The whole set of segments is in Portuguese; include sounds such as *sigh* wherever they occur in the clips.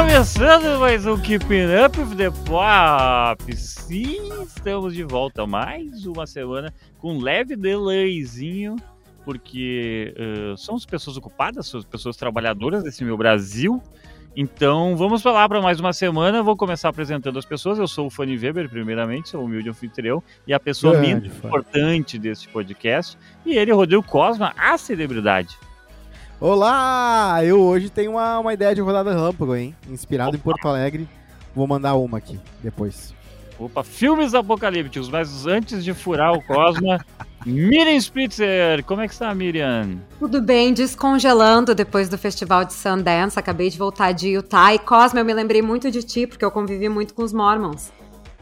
Começando mais um Keeping Up with the Pop. Sim, estamos de volta mais uma semana com um leve delayzinho, porque uh, somos pessoas ocupadas, somos pessoas trabalhadoras desse meu Brasil. Então vamos falar para mais uma semana. Vou começar apresentando as pessoas. Eu sou o Fanny Weber, primeiramente, sou o humilde anfitrião e a pessoa Grande, muito importante deste podcast. E ele, Rodrigo Cosma, a celebridade. Olá! Eu hoje tenho uma, uma ideia de rodada relâmpago, hein? Inspirado em Porto Alegre. Vou mandar uma aqui depois. Opa, filmes apocalípticos, mas antes de furar o Cosma, *laughs* Miriam Spitzer, como é que está, Miriam? Tudo bem, descongelando depois do festival de Sundance. Acabei de voltar de Utah. E Cosme, eu me lembrei muito de ti, porque eu convivi muito com os Mormons.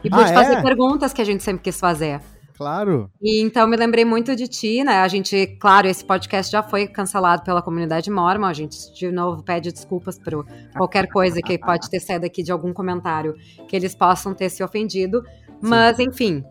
E pude Ah, é? fazer perguntas que a gente sempre quis fazer. Claro. E então me lembrei muito de ti, né? A gente, claro, esse podcast já foi cancelado pela comunidade mormon. A gente, de novo, pede desculpas por qualquer coisa que pode ter saído aqui de algum comentário que eles possam ter se ofendido. Mas, enfim,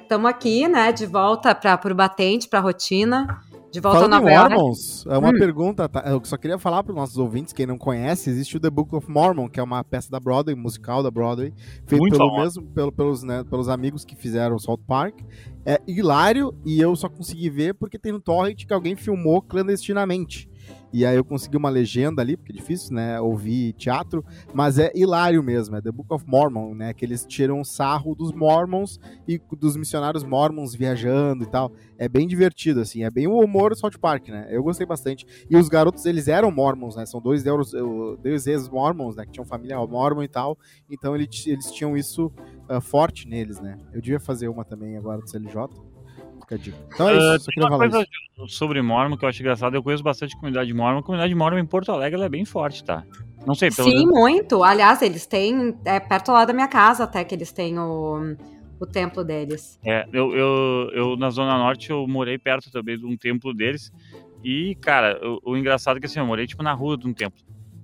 estamos aqui, né? De volta para o batente, para a rotina. De volta Falando a Nova York. Mormons, é uma Hum. pergunta, tá? Eu só queria falar para os nossos ouvintes, quem não conhece, existe o The Book of Mormon, que é uma peça da Broadway, musical da Broadway, feito Muito pelo famosa. mesmo, pelo- pelos, né, pelos amigos que fizeram o South Park. É hilário e eu só consegui ver porque tem no torrent que alguém filmou clandestinamente. E aí eu consegui uma legenda ali, porque é difícil, né, ouvir teatro, mas é hilário mesmo, é The Book of Mormon, né, que eles tiram sarro dos mormons e dos missionários mormons viajando e tal. É bem divertido, assim, é bem o humor do South Park, né, eu gostei bastante. E os garotos, eles eram mormons, né, são dois, euros, ex-mormons, né, que tinham família mormon e tal, então eles, eles tinham isso ah, forte neles, né. Eu devia fazer uma também agora do CLJ, fica a dica. Então é Ah, isso, tem queria uma coisa isso. sobre Mormon que eu acho engraçado. Eu conheço bastante comunidade Mormon. A comunidade Mormon em Porto Alegre ela é bem forte, tá? Não sei, pelo Sim, menos. muito. Aliás, eles têm. É perto lá da minha casa até que eles têm o, o templo deles. É, eu, eu, eu, na Zona Norte, eu morei perto também de um templo deles. E, cara, o, o engraçado é que assim, eu morei tipo na rua de um templo.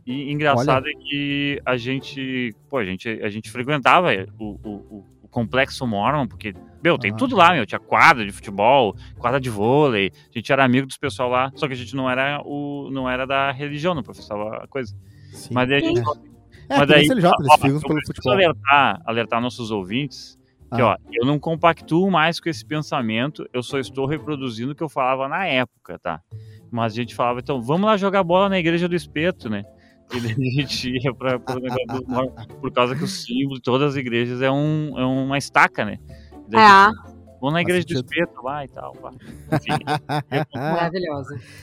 E engraçado é que a gente, pô, a gente, a gente frequentava o, o, o- o complexo Mormon, porque, meu, tem Ah. tudo lá, meu. Tinha quadra de futebol, quadra de vôlei, a gente era amigo dos pessoal lá, só que a gente não era, o, não era da religião, não professava a coisa. Sim. Mas daí a gente É, mas daí, daí, CLJ, eles ficam eu pelo preciso futebol. alertar, alertar nossos ouvintes que, Ah. ó, eu não compactuo mais com esse pensamento, eu só estou reproduzindo o que eu falava na época, tá? Mas a gente falava, então, vamos lá jogar bola na igreja do espeto, né? E daí a gente *laughs* ia pra, pro negócio do por causa que o símbolo de todas as igrejas é, um, é uma estaca, né? É, Vamos na igreja do espeto lá e tal. *laughs*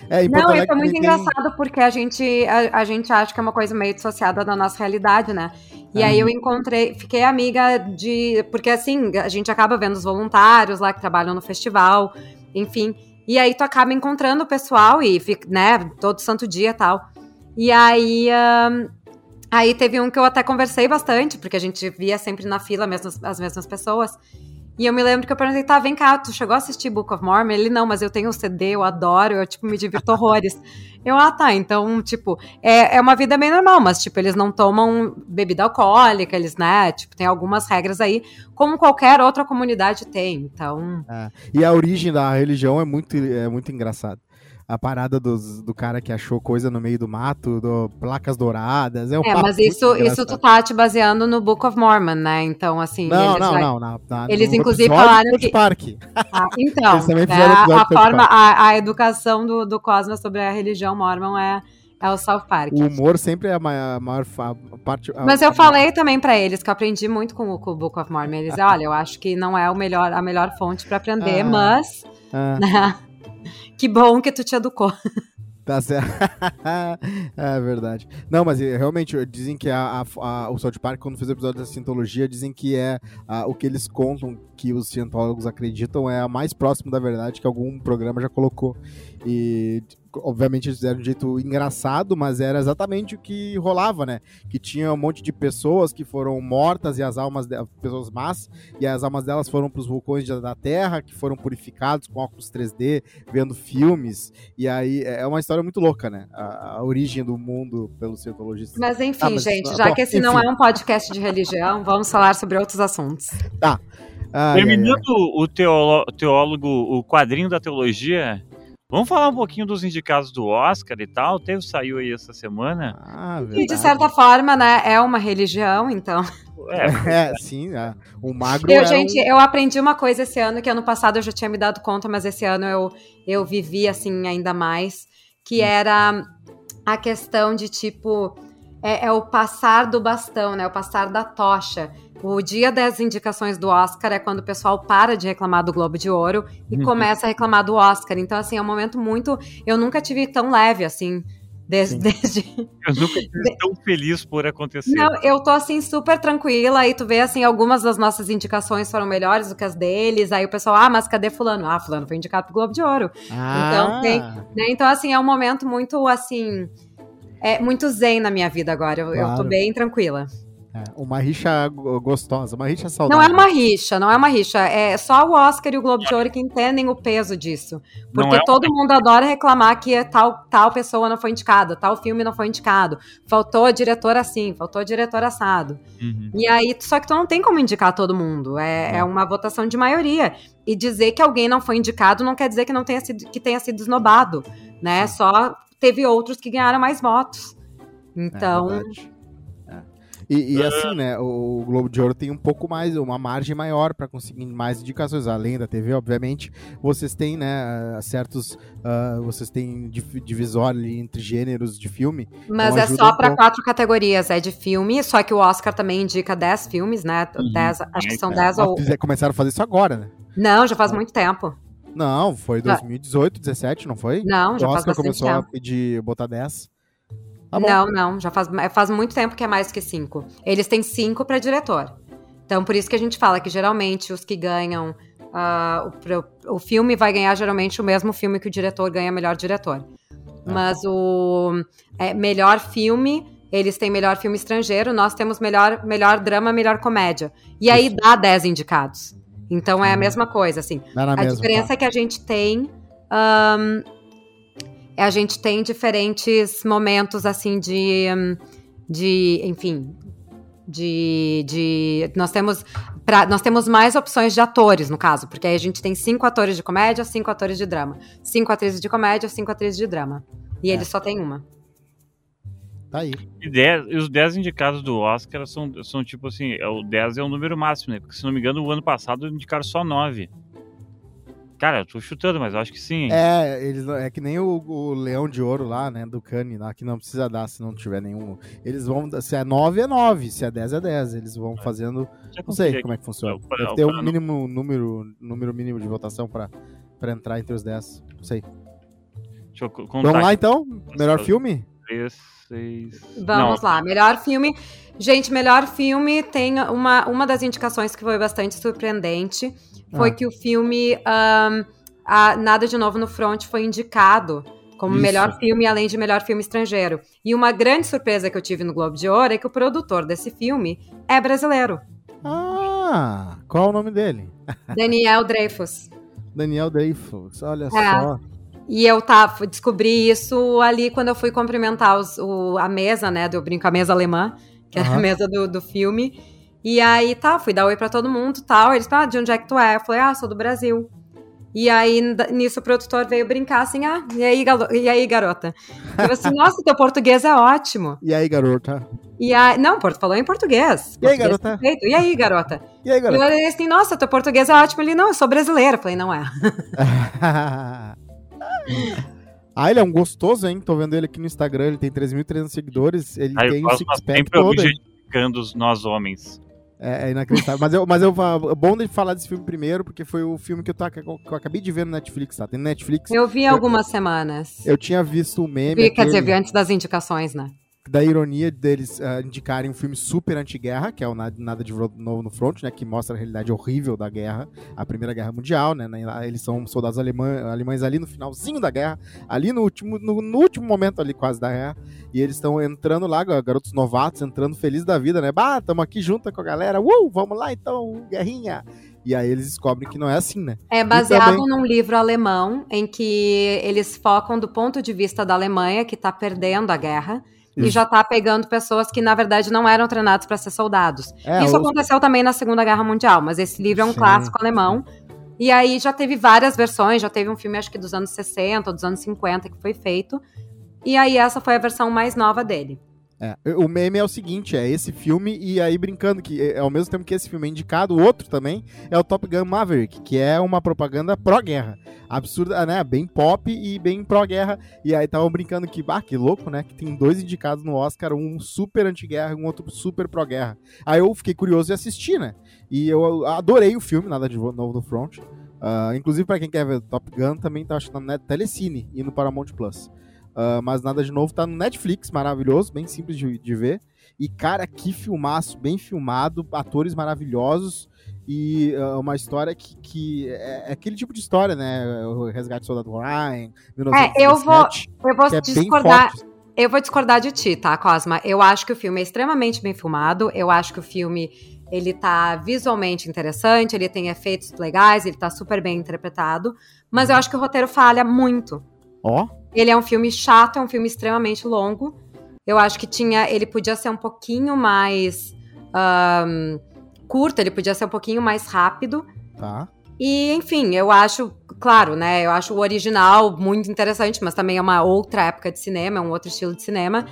É, em Porto Não, isso é muito tem- engraçado porque a gente, a, a gente acha que é uma coisa meio dissociada da nossa realidade, né? E aí eu encontrei, fiquei amiga de. Porque assim, a gente acaba vendo os voluntários lá que trabalham no festival, enfim. E aí tu acaba encontrando o pessoal e fica, né, todo santo dia e tal. E aí. Aí teve um que eu até conversei bastante, porque a gente via sempre na fila mesmas, as mesmas pessoas. E eu me lembro que eu perguntei, tá, vem cá, tu chegou a assistir Book of Mormon? Ele, não, mas eu tenho o CD, eu adoro, eu, tipo, me divirto *laughs* horrores. Eu, ah, tá, então, tipo, é, é uma vida bem normal, mas, tipo, eles não tomam bebida alcoólica, eles, né, tipo, tem algumas regras aí, como qualquer outra comunidade tem, então... E a origem da religião é muito, é muito engraçado. A parada dos, do cara que achou coisa no meio do mato, do, placas douradas. É, um É, mas isso, isso tu tá te baseando no Book of Mormon, né, então, assim... Não, não, vai- não, não, não. Eles, inclusive, falaram que- Park. Ah, então, né, a, forma, a, a educação do, do Cosmos sobre a religião mormon é, é o South Park. O humor sempre é a maior, a maior fa- parte. a- Mas eu a- falei também pra eles que eu aprendi muito com o, com o Book of Mormon. Eles, *laughs* olha, eu acho que não é o melhor, a melhor fonte pra aprender, Ah. mas Ah, *laughs* né, que bom que tu te educou. *laughs* tá certo. *laughs* é verdade. Não, mas eh, realmente, dizem que a, a- a- o South Park, quando fez o episódio da cientologia, dizem que é ah, o que eles contam, que os cientólogos acreditam, é a mais próximo da verdade que algum programa já colocou. E, obviamente, eles fizeram de um jeito engraçado, mas era exatamente o que rolava, né? Que tinha um monte de pessoas que foram mortas e as almas, de, pessoas más, e as almas delas foram para os vulcões da Terra, que foram purificados com óculos 3D, vendo filmes. E aí é uma história muito louca, né? A, a origem do mundo pelos cientologistas. Mas enfim, Ah, mas- gente, já bom, que esse não enfim. é um podcast de religião, vamos falar sobre outros assuntos. Ai, ai, ai. Terminando o teolo- teólogo, o quadrinho da teologia, Vamos falar um pouquinho dos indicados do Oscar e tal. Teve, saiu aí essa semana. Ah, E de certa forma, né, é uma religião, então. É, *laughs* É, sim, é. o magro Eu, era gente, um- eu aprendi uma coisa esse ano que ano passado eu já tinha me dado conta, mas esse ano eu, eu vivi assim ainda mais, que Hum. era a questão de tipo é, é o passar do bastão, né? O passar da tocha. O dia das indicações do Oscar é quando o pessoal para de reclamar do Globo de Ouro e Uhum. começa a reclamar do Oscar. Então, assim, é um momento muito. Eu nunca tive tão leve assim. Desde, desde, eu nunca estive *laughs* tão feliz por acontecer. não, eu tô assim super tranquila. Aí tu vê assim, algumas das nossas indicações foram melhores do que as deles. Aí o pessoal, ah, mas cadê fulano? Ah, fulano foi indicado pro Globo de Ouro. Ah, Então, tem- Né? Então, assim, é um momento muito assim. É muito zen na minha vida agora. Eu, eu tô Claro. bem tranquila. É, uma rixa go- gostosa, uma rixa Não saudável. é uma rixa, não é uma rixa. É só o Oscar e o Globo de Ouro que entendem o peso disso. Não Porque é um- todo mundo adora reclamar que tal, tal pessoa não foi indicada, tal filme não foi indicado. Faltou diretor assim, faltou diretor assado. Uhum. E aí, só que tu não tem como indicar todo mundo. É, é uma votação de maioria. E dizer que alguém não foi indicado não quer dizer que não tenha sido, que tenha sido esnobado, né? Só teve outros que ganharam mais votos. É Então. É. E, e assim, né, o Globo de Ouro tem um pouco mais, uma margem maior para conseguir mais indicações, além da TV, obviamente. Vocês têm, né, certos, ah, vocês têm div- divisório ali entre gêneros de filme. mas Então é ajuda só um pra pouco. quatro categorias. É de filme, só que o Oscar também indica 10 filmes, né? Uhum. 10, acho que são É, 10 Mas ou. fizer- começaram a fazer isso agora, né? Não, já faz muito tempo. Não, foi 2018, 17, não foi? Não, já o faz Oscar bastante começou a tempo. pedir botar 10. Tá. Não, não, já faz, é, faz muito tempo que é mais que cinco. Eles têm cinco pra diretor. Então, por isso que a gente fala que geralmente os que ganham. ah, o, o filme vai ganhar geralmente o mesmo filme que o diretor ganha melhor diretor. Mas o é, melhor filme, eles têm melhor filme estrangeiro, nós temos melhor, melhor drama, melhor comédia. E aí Isso. dá 10 indicados. Então é a mesma coisa, assim. A mesma, diferença tá. é que a gente tem. ahn, a gente tem diferentes momentos, assim, de. de enfim. De, de. Nós temos. Pra, nós temos mais opções de atores, no caso, porque aí a gente tem cinco atores de comédia, cinco atores de drama. Cinco atrizes de comédia, cinco atrizes de drama. E É. eles só tem uma. Tá aí. E, dez- e os 10 indicados do Oscar são, são tipo assim, é, o 10 é o número máximo, né? Porque se não me engano, o ano passado indicaram só 9. Cara, eu tô chutando, mas eu acho que sim. É, eles, não- é que nem o, o Leão de Ouro lá, né, do Cane, lá, que não precisa dar se não tiver nenhum. Eles vão, se é 9 é 9, se é 10 é 10. Eles vão fazendo, Já não sei como é que funciona. Pra- Deve ter um não- mínimo número, número mínimo de votação pra, pra entrar entre os 10. Não sei. Deixa eu co- contar. Vamos lá então? Melhor filme? Três, seis... Vamos lá, melhor filme. Gente, melhor filme tem uma, uma das indicações que foi bastante surpreendente. Foi Ah. que o filme a Nada de Novo no Front foi indicado como Isso. melhor filme, além de melhor filme estrangeiro. E uma grande surpresa que eu tive no Globo de Ouro é que o produtor desse filme é brasileiro. Ah, qual é o nome dele? *laughs* Daniel Dreyfus. Daniel Dreyfus, olha É. só. E eu fui- descobri isso ali quando eu fui cumprimentar os- o- a mesa, né? Do, eu brinco a mesa alemã, que era a mesa do, do filme. E aí, tá, fui dar oi pra todo mundo tal. Eles falaram, ah, de onde é que tu é? Eu falei, ah, sou do Brasil. E aí, nisso, o produtor veio brincar assim, ah, e aí, galo- e aí garota? Eu assim, *laughs* nossa, teu português é ótimo. E aí, garota? E aí, não, Porto falou em português. E aí, Português garota? perfeito. E aí, garota? E aí, E eu garota? olhei assim, nossa, teu português é ótimo. Ele, não, eu sou brasileira. Eu falei, não é. *laughs* *laughs* ah, ele é um gostoso, hein? Tô vendo ele aqui no Instagram, ele tem 3.300 seguidores, ele eu tem gosto six-pack sempre todo. hein? os nós homens. É, é inacreditável. mas eu, mas eu é bom de falar desse filme primeiro, porque foi o filme que eu, tô, que eu acabei de ver no Netflix, tá? Tem no Netflix. Eu vi algumas semanas. Eu tinha visto o meme. Vi, quer dizer, vi antes das indicações, né? Da ironia deles ah, indicarem um filme super anti-guerra, que é o Nada, Nada de Novo no Front, né? Que mostra a realidade horrível da guerra, a Primeira Guerra Mundial, né? né, Eles são soldados alemã, alemães ali no finalzinho da guerra, ali no último, no, no último momento ali quase da guerra. E eles estão entrando lá, garotos novatos, entrando felizes da vida, né? Bah, tamo aqui junto com a galera, uh, vamos lá então, guerrinha. E aí eles descobrem que não é assim, né? É baseado também- num livro alemão em que eles focam do ponto de vista da Alemanha, que tá perdendo a guerra. E já tá pegando pessoas que, na verdade, não eram treinados para ser soldados. É, Isso os- aconteceu também na Segunda Guerra Mundial, mas esse livro é um Sim. clássico alemão. E aí já teve várias versões, já teve um filme acho que dos anos 60 ou dos anos 50 que foi feito. E aí essa foi a versão mais nova dele. É, o meme é o seguinte, é esse filme e aí brincando que é, ao mesmo tempo que esse filme é indicado, o outro também é o Top Gun Maverick, que é uma propaganda pró-guerra. Absurda, né? Bem pop e bem pró-guerra. E aí estavam brincando que, ah, que louco, né? Que tem dois indicados no Oscar, um super anti-guerra e um outro super pró-guerra. Aí eu fiquei curioso e assisti, né? E eu adorei o filme, nada de novo no front. Uh, inclusive, para quem quer ver Top Gun, também tá achando na Telecine e no Paramount Plus. Uh, mas nada de novo, tá no Netflix, maravilhoso, bem simples de, de, ver. E, cara, que filmaço, bem filmado, atores maravilhosos e uh, uma história que, que é, é, aquele tipo de história, né? O Resgate do Soldado Ryan, 1917, é, eu vou, eu vou é discordar. Eu vou discordar de ti, tá, Cosma? Eu acho que o filme é extremamente bem filmado. Eu acho que o filme ele tá visualmente interessante, ele tem efeitos legais, ele tá super bem interpretado, mas eu acho que o roteiro falha muito. Ó. Oh. Ele é um filme chato, é um filme extremamente longo. Eu acho que tinha. Ele podia ser um pouquinho mais. Um, curto, ele podia ser um pouquinho mais rápido. Tá. E, enfim, eu acho, claro, né? Eu acho o original muito interessante, mas também é uma outra época de cinema, é um outro estilo de cinema.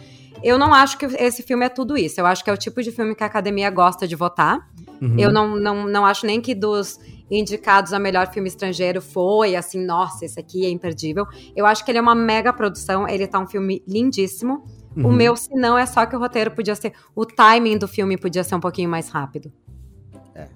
Eu não acho que esse filme é tudo isso. Eu acho que é o tipo de filme que a academia gosta de votar. Uhum. Eu não, não, não acho nem que dos indicados a melhor filme estrangeiro foi assim, nossa, esse aqui é imperdível. Eu acho que ele é uma mega produção, ele tá um filme lindíssimo. Uhum. O meu, se não, é só que o roteiro podia ser. O timing do filme podia ser um pouquinho mais rápido. É.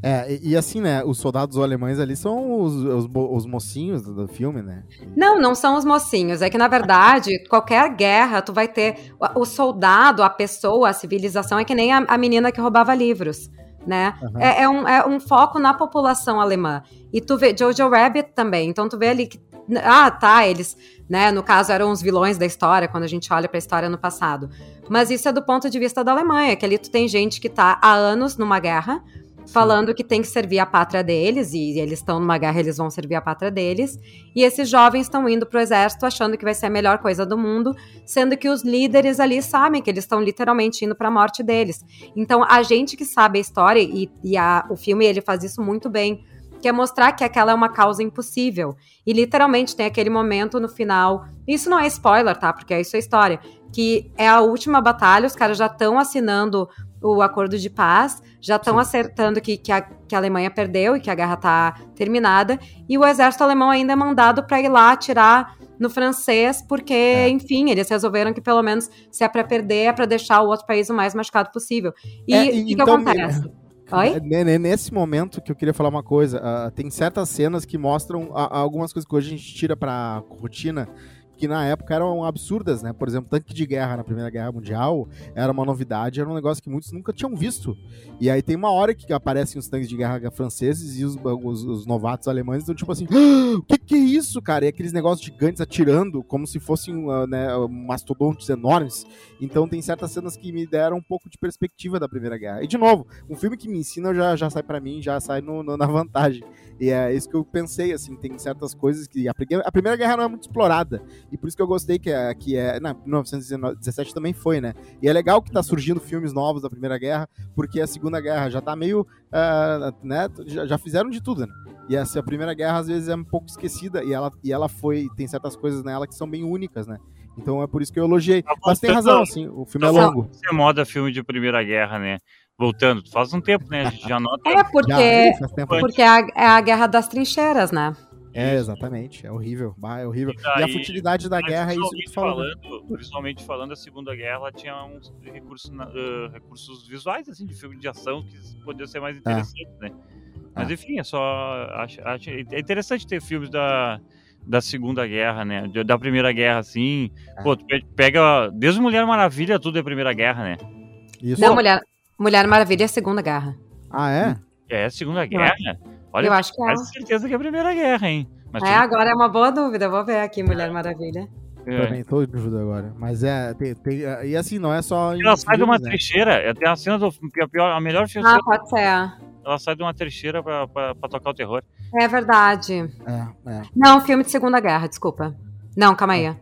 É, e, e assim, né, os soldados alemães ali são os, os, os, mocinhos do filme, né? Não, não são os mocinhos. É que, na verdade, qualquer guerra, tu vai ter o soldado, a pessoa, a civilização, é que nem a, a menina que roubava livros né? Uhum. É, é, um, é um foco na população alemã. E tu vê Jojo Rabbit também. Então tu vê ali que. Ah, tá, eles, né? No caso, eram os vilões da história, quando a gente olha pra história no passado. Mas isso é do ponto de vista da Alemanha, que ali tu tem gente que tá há anos numa guerra, falando que tem que servir a pátria deles, e eles estão numa guerra, eles vão servir a pátria deles. E esses jovens estão indo pro exército achando que vai ser a melhor coisa do mundo, sendo que os líderes ali sabem que eles estão literalmente indo para a morte deles. Então, a gente que sabe a história, e, e a, o filme ele faz isso muito bem, que é mostrar que aquela é uma causa impossível. E literalmente tem aquele momento no final. Isso não é spoiler, tá? Porque isso é história. Que é a última batalha, os caras já estão assinando o acordo de paz, já estão acertando que, que a, que, a, Alemanha perdeu e que a guerra está terminada, e o exército alemão ainda é mandado para ir lá atirar no francês, porque, é. enfim, eles resolveram que pelo menos se é para perder, é para deixar o outro país o mais machucado possível. E é, o que, então, que acontece? Oi? Nesse momento que eu queria falar uma coisa, uh, tem certas cenas que mostram uh, algumas coisas que hoje a gente tira pra rotina que na época eram absurdas, né? Por exemplo, tanque de guerra na Primeira Guerra Mundial era uma novidade, era um negócio que muitos nunca tinham visto. E aí tem uma hora que aparecem os tanques de guerra franceses e os, os, os novatos alemães estão tipo assim: *gasps* ah, o que, que é isso, cara? E aqueles negócios gigantes atirando como se fossem uh, né, mastodontes enormes. Então tem certas cenas que me deram um pouco de perspectiva da Primeira Guerra. E de novo, um filme que me ensina já, já sai para mim, já sai no, no, na vantagem. E é isso que eu pensei, assim, tem certas coisas que. A Primeira Guerra não é muito explorada. E por isso que eu gostei que é. Que é na 1917 também foi, né? E é legal que tá surgindo filmes novos da Primeira Guerra, porque a Segunda Guerra já tá meio. Uh, né? Já, já, fizeram de tudo, né? E essa a Primeira Guerra, às vezes, é um pouco esquecida. E ela, e ela foi. Tem certas coisas nela que são bem únicas, né? Então é por isso que eu elogiei. Tá Mas tem razão, assim, o filme é longo. Você moda filme de Primeira Guerra, né? Voltando, faz um tempo, né? A gente já nota. É, porque, já, porque é a, é a guerra das trincheiras, né? É, exatamente. É horrível. Bah, é horrível. E, e a futilidade da guerra é isso que tu falou. Falando, visualmente falando, a Segunda Guerra tinha uns recursos, uh, recursos visuais, assim, de filme de ação que podiam ser mais é. interessantes, é. né? Mas é. enfim, é só. Acho, acho, é interessante ter filmes da, da Segunda Guerra, né? Da Primeira Guerra, assim. É. Pô, tu pega. Desde Mulher Maravilha, tudo é Primeira Guerra, né? Isso. Não, Mulher, Mulher Maravilha é a Segunda Guerra. Ah, é? É a Segunda Guerra? Olha, eu acho que é. certeza que é a Primeira Guerra, hein? Mas é, agora é uma boa dúvida. vou ver aqui Mulher Maravilha. É. Também tô em dúvida agora. Mas é, tem, tem, e assim, não é só. Ela sai de uma né? trecheira. Tem a cena do. A, pior, a melhor cena. Ah, pode ser. Ela sai de uma trecheira pra, pra, pra tocar o terror. É verdade. É, é. Não, filme de Segunda Guerra, desculpa. Não, calma aí.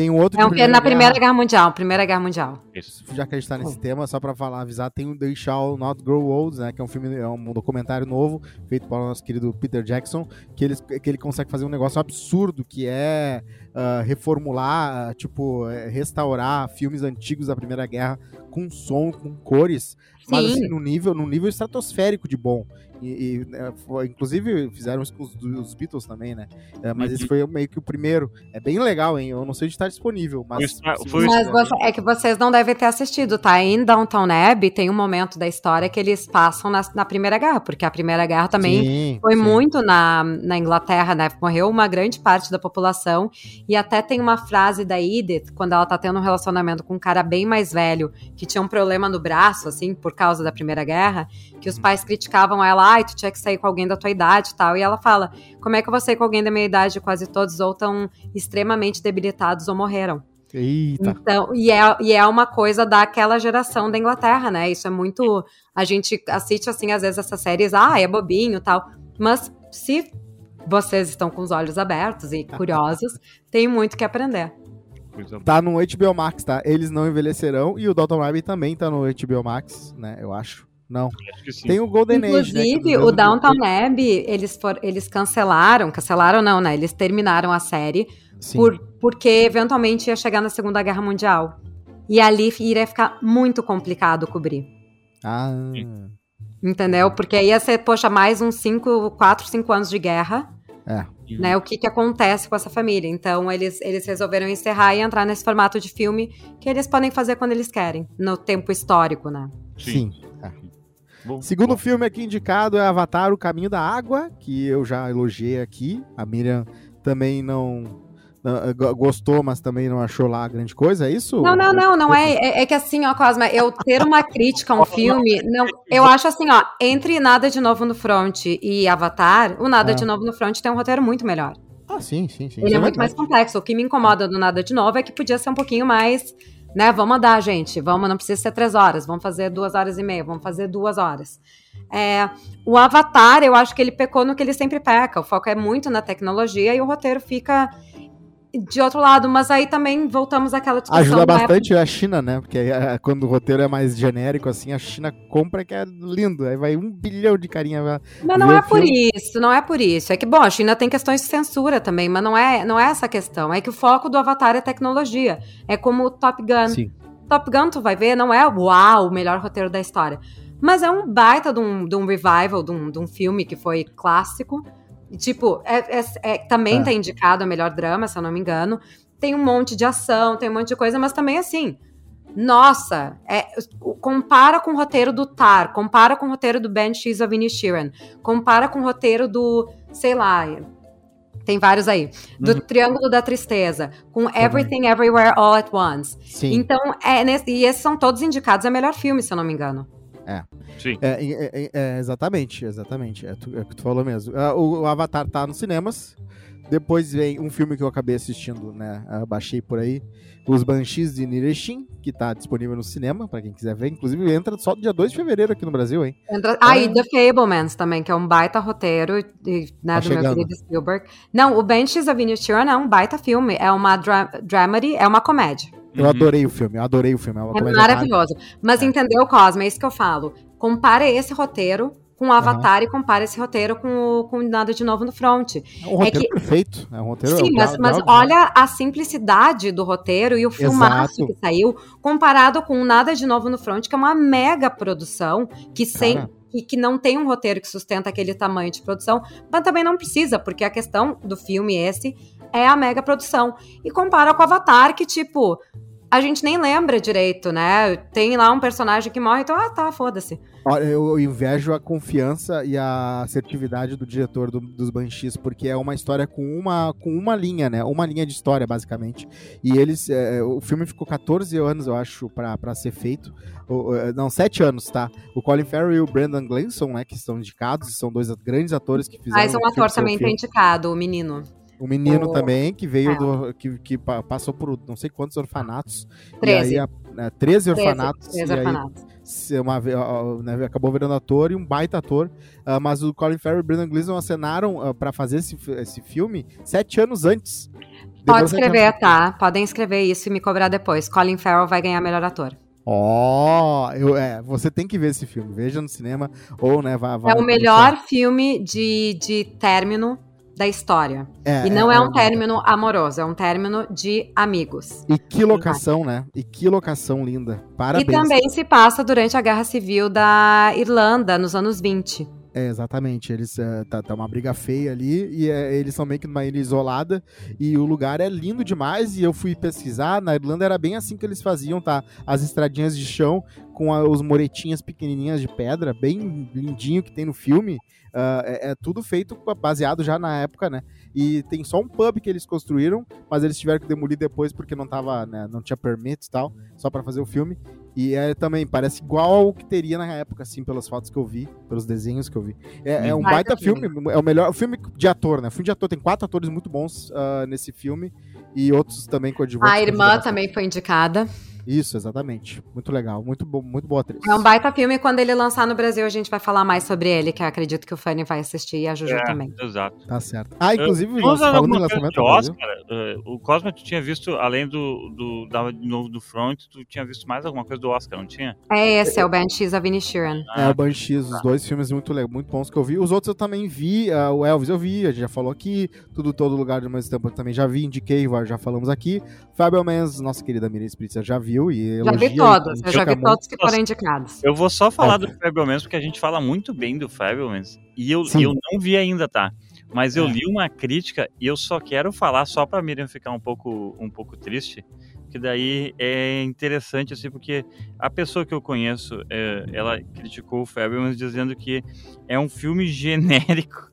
Tem um outro É um, é na Primeira Guerra Mundial, Primeira Guerra Mundial. Isso. Já que a gente tá nesse tema, só pra falar, avisar, tem o They Shall Not Grow Old, né? Que é um filme, é um documentário novo, feito pelo nosso querido Peter Jackson, que ele, que ele consegue fazer um negócio absurdo, que é ah, reformular, ah, tipo, é, restaurar filmes antigos da Primeira Guerra com som, com cores, mas Sim. assim, num nível, num nível estratosférico de bom. E, e, né, foi- inclusive fizeram isso com os, os Beatles também, né? É, mas Uhum. esse foi meio que o primeiro. É bem legal, hein? Eu não sei onde está disponível, mas. Foi foi Mas você- é que vocês não devem ter assistido, tá? Em Downtown Abbey tem um momento da história que eles passam na, na Primeira Guerra, porque a Primeira Guerra também Sim, foi sim. muito na, na Inglaterra, né? Morreu uma grande parte da população. E até tem uma frase da Edith, quando ela tá tendo um relacionamento com um cara bem mais velho, que tinha um problema no braço, assim, por causa da Primeira Guerra, que os pais criticavam ela, ai, tu tinha que sair com alguém da tua idade e tal. E ela fala: como é que eu vou sair com alguém da minha idade? Quase todos ou estão extremamente debilitados ou morreram. Eita. Então, e é, e é uma coisa daquela geração da Inglaterra, né? Isso é muito. A gente assiste, assim, às vezes essas séries, ah, é bobinho e tal. Mas se vocês estão com os olhos abertos e curiosos, tem muito que aprender. Coisa boa. Tá no HBO Max, tá? Eles não envelhecerão e o Dalton Abbey também tá no HBO Max, né? Eu acho. Não. Acho que sim. Tem o Golden Age, né? Inclusive, é dos o anos Downtown Abbey, eles, for, eles cancelaram, cancelaram não, né? Eles terminaram a série Sim. por, porque eventualmente ia chegar na Segunda Guerra Mundial. E ali iria ficar muito complicado cobrir. Ah. Entendeu? Porque aí ia ser, poxa, mais uns 5, 4, 5 anos de guerra. É. Né, o que, que acontece com essa família. Então, eles, eles resolveram encerrar e entrar nesse formato de filme que eles podem fazer quando eles querem, no tempo histórico, né? Sim. Bom, Segundo bom. filme aqui indicado é Avatar, O Caminho da Água, que eu já elogiei aqui. A Miriam também não, gostou, mas também não achou lá grande coisa, é isso? Não, não, não, não é, é. é que assim, ó, Cosma, eu ter uma crítica a um *laughs* filme, não, eu acho assim, ó, entre Nada de Novo no Front e Avatar, o Nada Ah. de Novo no Front tem um roteiro muito melhor. Ah, sim, sim, sim. Ele isso é muito mais complexo. O que me incomoda do Nada de Novo é que podia ser um pouquinho mais, né? Vamos andar, gente. Vamos, não precisa ser três horas. Vamos fazer duas horas e meia. Vamos fazer duas horas. É, o Avatar, eu acho que ele pecou no que ele sempre peca. O foco é muito na tecnologia e o roteiro fica de outro lado. Mas aí também voltamos àquela discussão. Ajuda da bastante a China, né? Porque é, quando o roteiro é mais genérico, assim, a China compra que é lindo. Aí vai um bilhão de carinha. lá. Mas não é por isso, não é por isso. É que, bom, a China tem questões de censura também, mas não é, não é essa questão. É que o foco do Avatar é tecnologia. É como o Top Gun. Sim. Top Gun, tu vai ver, não é uau, o melhor roteiro da história. Mas é um baita de um, de um revival, de um, de um filme que foi clássico. E, tipo, é, é- é- também É. tá indicado a melhor drama, se eu não me engano. Tem um monte de ação, tem um monte de coisa, mas também assim. Nossa, é, compara com o roteiro do Tar, compara com o roteiro do Banshees of Inisherin, compara com o roteiro do, sei lá, tem vários aí, do Uhum. Triângulo da Tristeza, com Everything Everywhere All at Once. Sim. Então, é e esses são todos indicados a melhor filme, se eu não me engano. Sim. É, é, é, é, exatamente, exatamente. É, tu- é o que tu falou mesmo. Ah, o, o Avatar tá nos cinemas. Depois vem um filme que eu acabei assistindo, né? ah, baixei por aí. Os Banshees de Nireshin, que tá disponível no cinema, pra quem quiser ver. Inclusive, entra só dia 2 de fevereiro aqui no Brasil, hein? Entra- Ah, É. e The Fablemans também, que é um baita roteiro e, né, Tá do meu chegando. querido Spielberg. Não, o Banshees of Inisherin é um baita filme, é uma dra dramedy, é uma comédia. Eu Uhum. adorei o filme, eu adorei o filme. É uma É. Mas É. entendeu, Cosma? É isso que eu falo. Compara esse roteiro com o Avatar e compara esse roteiro com, o- com Nada de Novo no Front. É um roteiro que- perfeito. É um roteiro. Sim, mas, mas olha a simplicidade do roteiro e o filmaço Exato. que saiu, comparado com Nada de Novo no Front, que é uma mega produção, que, sem, Cara. que, que não tem um roteiro que sustenta aquele tamanho de produção, mas também não precisa, porque a questão do filme esse é a mega produção. E compara com Avatar, que tipo. A gente nem lembra direito, né? Tem lá um personagem que morre, então, ah, tá, foda-se. Olha, eu invejo a confiança e a assertividade do diretor do- dos Banshees, porque é uma história com uma, com uma linha, né? Uma linha de história, basicamente. E eles. é, o filme ficou 14 anos, eu acho, pra, pra ser feito. O- o- não, 7 anos, tá? O Colin Farrell e o Brandon Gleeson, né? Que são indicados, são dois grandes atores que fizeram. Mas um ator também tá indicado, o menino. O menino O- também, que veio É. do. Que, que pa- passou por não sei quantos orfanatos. 13. E aí, a, né, 13 orfanatos. 13 e aí orfanatos. uma, né, acabou virando ator e um baita ator. Uh, mas o Colin Farrell e o Brendan Gleeson acenaram uh, para fazer esse, esse filme sete anos antes. Pode escrever, tá? Podem escrever isso e me cobrar depois. Colin Farrell vai ganhar melhor ator. Ó, oh, é, você tem que ver esse filme, veja no cinema ou né, vá, vá É o melhor filme de, de término da história. É, e não é, é um término amoroso, é um término de amigos. E que locação, né? E que locação linda. Parabéns. E também se passa durante a Guerra Civil da Irlanda, nos anos 20. É, exatamente. Eles é, tá, tá, uma briga feia ali e é, eles são meio que numa ilha isolada e o lugar é lindo demais. E eu fui pesquisar, na Irlanda era bem assim que eles faziam, tá? As estradinhas de chão com a, os moretinhas pequenininhas de pedra, bem lindinho que tem no filme. Uh, é, é, tudo feito baseado já na época, né? E tem só um pub que eles construíram, mas eles tiveram que demolir depois porque não tava, né, não tinha permits e tal, só para fazer o filme. E é também, parece igual ao que teria na época, assim, pelas fotos que eu vi, pelos desenhos que eu vi. É, é um baita, filme. é o melhor filme de ator, né? Filme de ator, tem quatro atores muito bons uh, nesse filme e outros também coadjuvantes. A irmã também foi indicada. Isso, exatamente. Muito legal, muito, bo muito boa atriz. É um baita filme quando ele lançar no Brasil a gente vai falar mais sobre ele, que acredito que o Fanny vai assistir e a Juju é, também. Exato. Tá certo. Ah, inclusive, uh, falando em lançamento de Oscar, uh, o Cosmo tu tinha visto, além do, do da, novo do Front, tu tinha visto mais alguma coisa do Oscar, não tinha? É esse, é o Banshees of Inisherin. Ah, é, o Banshees, os tá. dois filmes muito, muito bons que eu vi. Os outros eu também vi, uh, o Elvis eu vi, a gente já falou aqui, Tudo Todo Lugar de uma Estampa eu também já vi, indiquei, já falamos aqui. Fabio Mans, nossa querida Miriam Spritzer, já viu e já vi todos, eu já vi todos que foram indicados. Eu vou só falar é. do Fablemans, porque a gente fala muito bem do Fablemans, e eu, e eu não vi ainda, tá? Mas eu é. li uma crítica e eu só quero falar só pra Miriam ficar um pouco, um pouco triste, que daí é interessante, assim, porque a pessoa que eu conheço, é, ela criticou o Fablemans dizendo que é um filme genérico.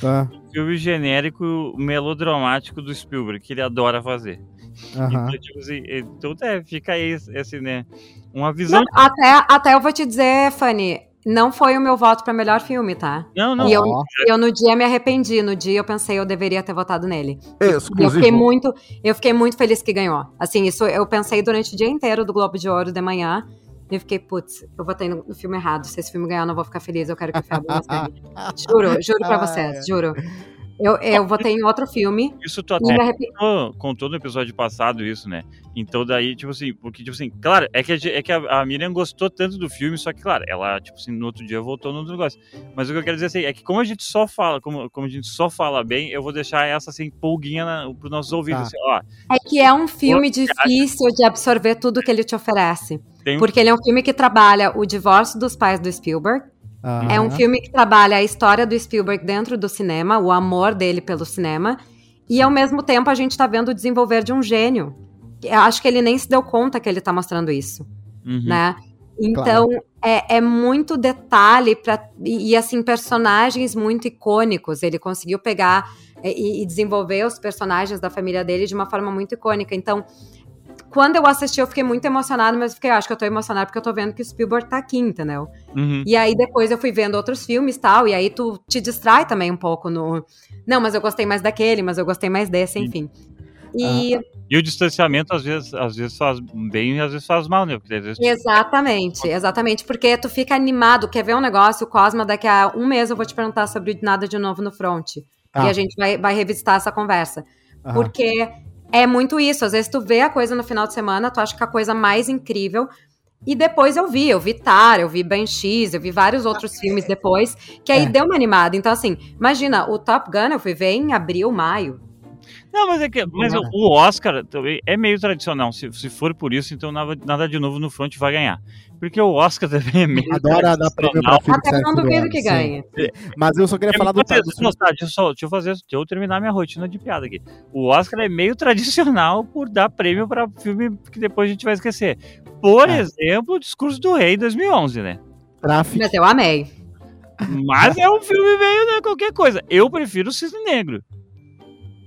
Tá. Um filme genérico melodramático do Spielberg, que ele adora fazer. Uhum. Então, tipo assim, então é, fica aí, assim, né? Uma visão. Não, até, até eu vou te dizer, Fanny, não foi o meu voto para melhor filme, tá? Não, não. E eu, eu, no dia me arrependi. No dia eu pensei eu deveria ter votado nele. eu fiquei muito, eu fiquei muito feliz que ganhou. Assim, isso eu pensei durante o dia inteiro do Globo de Ouro de manhã. E eu fiquei, putz, eu votei no, no filme errado. Se esse filme ganhar, eu não vou ficar feliz. Eu quero que o ganhe. *laughs* Juro, juro pra vocês, juro. Eu, eu votei em outro filme. Isso tu até contou, contou no episódio passado, isso, né? Então daí, tipo assim, porque, tipo assim, claro, é que, a, é que a, a Miriam gostou tanto do filme, só que, claro, ela, tipo assim, no outro dia voltou no outro negócio. Mas o que eu quero dizer assim, é que como a gente só fala, como, como a gente só fala bem, eu vou deixar essa, assim, pulguinha na, pros nossos ouvidos, tá. assim, ó. É que é um filme difícil de absorver tudo que ele te oferece. Tem... Porque ele é um filme que trabalha o divórcio dos pais do Spielberg, É um filme que trabalha a história do Spielberg dentro do cinema, o amor dele pelo cinema, e ao mesmo tempo a gente está vendo o desenvolver de um gênio. Eu acho que ele nem se deu conta que ele está mostrando isso, uhum. né? Então claro. é, é, muito detalhe para e, e, assim personagens muito icônicos. Ele conseguiu pegar é, e, e desenvolver os personagens da família dele de uma forma muito icônica. Então quando eu assisti, eu fiquei muito emocionada, mas fiquei, acho que eu tô emocionada porque eu tô vendo que o Spielberg tá aqui, entendeu? Uhum. E aí depois eu fui vendo outros filmes e tal, e aí tu te distrai também um pouco no. Não, mas eu gostei mais daquele, mas eu gostei mais desse, enfim. E, ah, e o distanciamento às vezes, às vezes faz bem e às vezes faz mal, né? Porque, vezes... Exatamente, exatamente. Porque tu fica animado, quer ver um negócio, Cosma, daqui a um mês eu vou te perguntar sobre nada de novo no front. Ah. E a gente vai, vai revisitar essa conversa. Porque é muito isso. Às vezes tu vê a coisa no final de semana, tu acha que a coisa mais incrível. E depois eu vi, eu vi Tar, eu vi Banshees, eu vi vários outros filmes depois, que aí é. deu uma animada. Então, assim, imagina, o Top Gun eu fui ver em abril, maio. Não, mas é que mas o Oscar é meio tradicional. Se, se for por isso, então nada, nada de novo no front vai ganhar. Porque o Oscar também é meio. Adora dar prêmio pra filme Até não duvido que ganhe. Mas eu só queria é, falar do. Deixa, do... Tá, deixa, eu só, deixa eu fazer, deixa eu terminar minha rotina de piada aqui. O Oscar é meio tradicional por dar prêmio pra filme que depois a gente vai esquecer. Por é. exemplo, o Discurso do Rei 2011, né? Tráfico. Mas eu amei. Mas é um filme meio, né, qualquer coisa. Eu prefiro o Cisne Negro.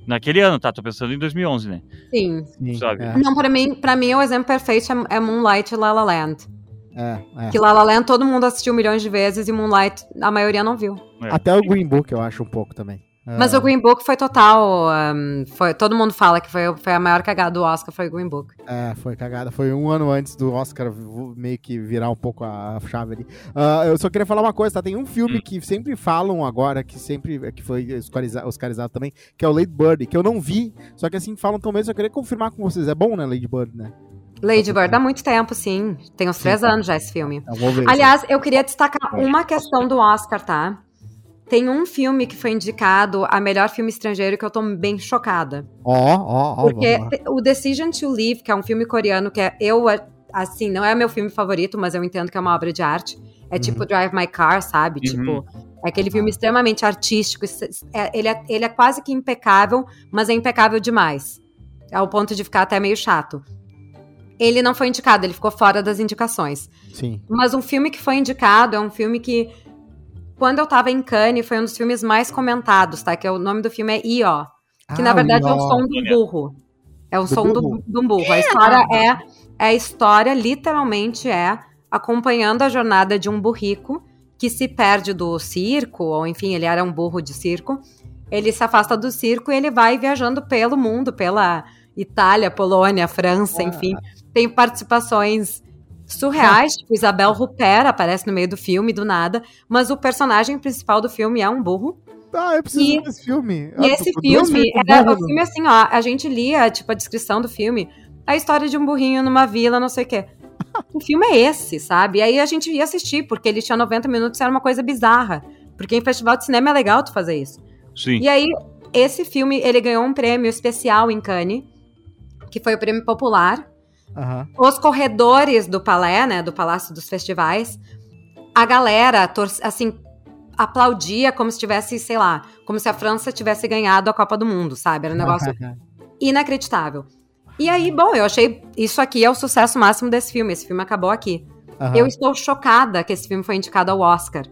Naquele ano, tá? Tô pensando em 2011, né? Sim. Sim sabe? É. Não, pra mim, pra mim o exemplo perfeito é, é Moonlight e La La Land. É, é. Que La La Land todo mundo assistiu milhões de vezes e Moonlight a maioria não viu. É. Até o Green Book eu acho um pouco também. Mas Ah, o Green Book foi total. um, foi, todo mundo fala que foi, foi a maior cagada do Oscar, foi o Green Book. É, foi cagada. Foi um ano antes do Oscar meio que virar um pouco a chave ali. Ah, eu só queria falar uma coisa, tá? Tem um filme Hum. que sempre falam agora, que sempre que foi oscariza- oscarizado também, que é o Lady Bird, que eu não vi, só que assim falam tão mesmo, eu queria confirmar com vocês. É bom, né, Lady Bird, né? Lady Bird há muito tempo, sim. Tem uns Sim, três tá. anos já esse filme. Vou ver. Aliás, eu queria destacar uma questão do Oscar, tá? Tem um filme que foi indicado a melhor filme estrangeiro que eu tô bem chocada. Ó, ó, ó. Porque o Decision to Live, que é um filme coreano que é, eu, assim, não é meu filme favorito, mas eu entendo que é uma obra de arte. É Uhum. tipo Drive My Car, sabe? Uhum. Tipo, é aquele filme extremamente artístico. é- ele, é, ele é quase que impecável, mas é impecável demais. Ao ponto de ficar até meio chato. Ele não foi indicado, ele ficou fora das indicações. Sim. Mas um filme que foi indicado é um filme que, quando eu tava em Cannes, foi um dos filmes mais comentados, tá? Que é, o nome do filme é I.O. Que na Ah, verdade é o som do burro. É o Do som do, burro? do burro. A história é, é a história, literalmente, é acompanhando a jornada de um burrico que se perde do circo, ou enfim, ele era um burro de circo. Ele se afasta do circo e ele vai viajando pelo mundo, pela Itália, Polônia, França, Ah. enfim. Tem participações surreais, tipo Isabel Rupert aparece no meio do filme, do nada, mas o personagem principal do filme é um burro. Ah, eu preciso E- ver esse filme. E Ah, esse dois filme, era, burro, o filme assim, ó, a gente lia, tipo, a descrição do filme, a história de um burrinho numa vila, não sei o quê. *laughs* O filme é esse, sabe? E aí a gente ia assistir, porque ele tinha 90 minutos e era uma coisa bizarra. Porque em festival de cinema é legal tu fazer isso. Sim. E aí, esse filme, ele ganhou um prêmio especial em Cannes, que foi o prêmio popular. Aham. Os corredores do Palais, né, do Palácio dos Festivais, a galera, assim, aplaudia como se tivesse, sei lá, como se a França tivesse ganhado a Copa do Mundo, sabe? Era um negócio inacreditável. E aí, bom, eu achei isso aqui é o sucesso máximo desse filme. Esse filme acabou aqui. Aham. Eu estou chocada que esse filme foi indicado ao Oscar.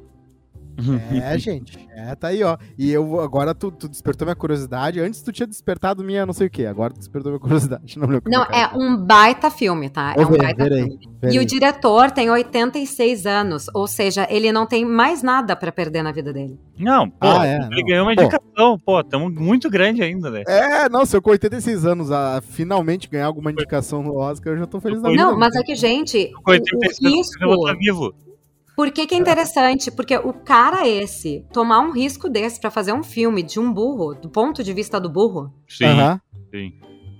É, gente. É, tá aí, ó. E eu agora tu, tu despertou minha curiosidade. Antes tu tinha despertado minha não sei o quê. Agora tu despertou minha curiosidade. *laughs* Não, Não, é um baita filme, tá? É um ver, baita verei, filme. verei. E o diretor tem 86 anos, ou seja, ele não tem mais nada pra perder na vida dele. Não, pô, Ah, é, ele não. ganhou uma indicação. Pô, estamos muito grande ainda, né? É, não, se eu com 86 anos a finalmente ganhar alguma indicação no Oscar, eu já tô feliz da vida. Não, mas é que, gente, Com o, 86 o anos, eu vou estar risco. vivo. Por que, que é interessante? Porque o cara esse, tomar um risco desse pra fazer um filme de um burro, do ponto de vista do burro, Sim, Aham. sim.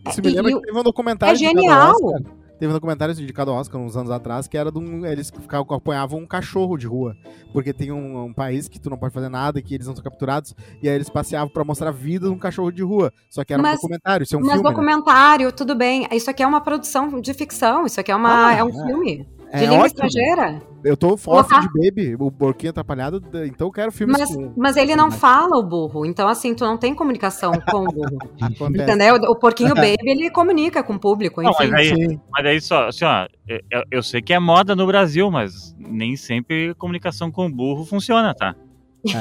Isso me E- lembra e que teve um documentário é genial. Oscar. Teve um documentário indicado ao Oscar uns anos atrás que era de um. Eles ficavam, acompanhavam um cachorro de rua. Porque tem um, um país que tu não pode fazer nada e que eles não são capturados. E aí eles passeavam pra mostrar a vida de um cachorro de rua. Só que era um Mas- documentário, isso é um mas filme. né? documentário, tudo bem. Isso aqui é uma produção de ficção, isso aqui é, uma, Ah, é um é. filme. É De língua ótimo. estrangeira. Eu tô Colocar- de Baby, o Porquinho Atrapalhado, então eu quero filmes Mas, com. mas ele não fala o burro. Então, assim, tu não tem comunicação com o burro. *laughs* Acontece. entendeu? O porquinho *laughs* baby, ele comunica com o público, Não, enfim. mas aí, mas aí só, assim, ó, eu, eu sei que é moda no Brasil, mas nem sempre comunicação com burro funciona, tá? *laughs*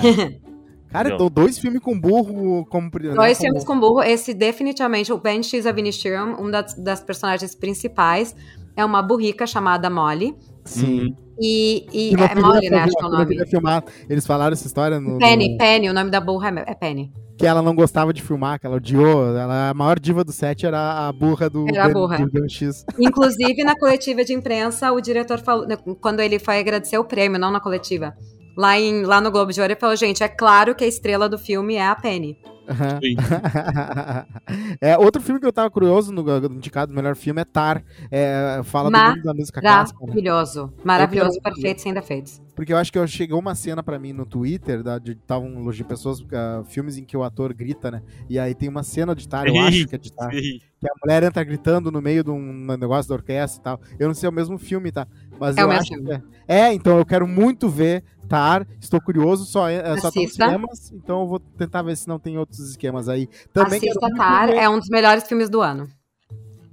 Cara, Entendeu? eu dou dois filmes com burro como. né, Dois como- filmes com burro. Esse definitivamente, o Banshees of Inisherin, uma das, das personagens principais, é uma burrica chamada Molly. Sim. E, e não é Molly, né? Acho que é o nome. filmar. Eles falaram essa história no, Penny, no- Penny, o nome da burra é é Penny. que ela não gostava de filmar, que ela odiou. Ela, a maior diva do set era a burra do Era a burra. do X. Inclusive, na coletiva de imprensa, o diretor falou, né, quando ele foi agradecer o prêmio, não na coletiva, lá, em, lá no Globo de Ouro, ele falou, gente, é claro que a estrela do filme é a Penny. *laughs* É, outro filme que eu tava curioso, no, indicado no melhor filme, é Tar. É, fala do mundo da música clássica. né? Maravilhoso. Maravilhoso, perfeito, sem defeitos. Porque eu acho que eu- chegou uma cena pra mim no Twitter, da, de estavam de pessoas, ah, filmes em que o ator grita, né? E aí tem uma cena de Tar, eu acho que é de Tar, que a mulher entra gritando no meio de um negócio da orquestra e tal. Eu não sei, é o mesmo filme, tá? Mas É eu o mesmo acho filme. que é. É, então eu quero muito ver Tar, estou curioso, só, é, só tá nos Assista. cinemas, então eu vou tentar ver se não tem outros esquemas aí. Também Assista Tar, ver- é um dos melhores filmes do ano.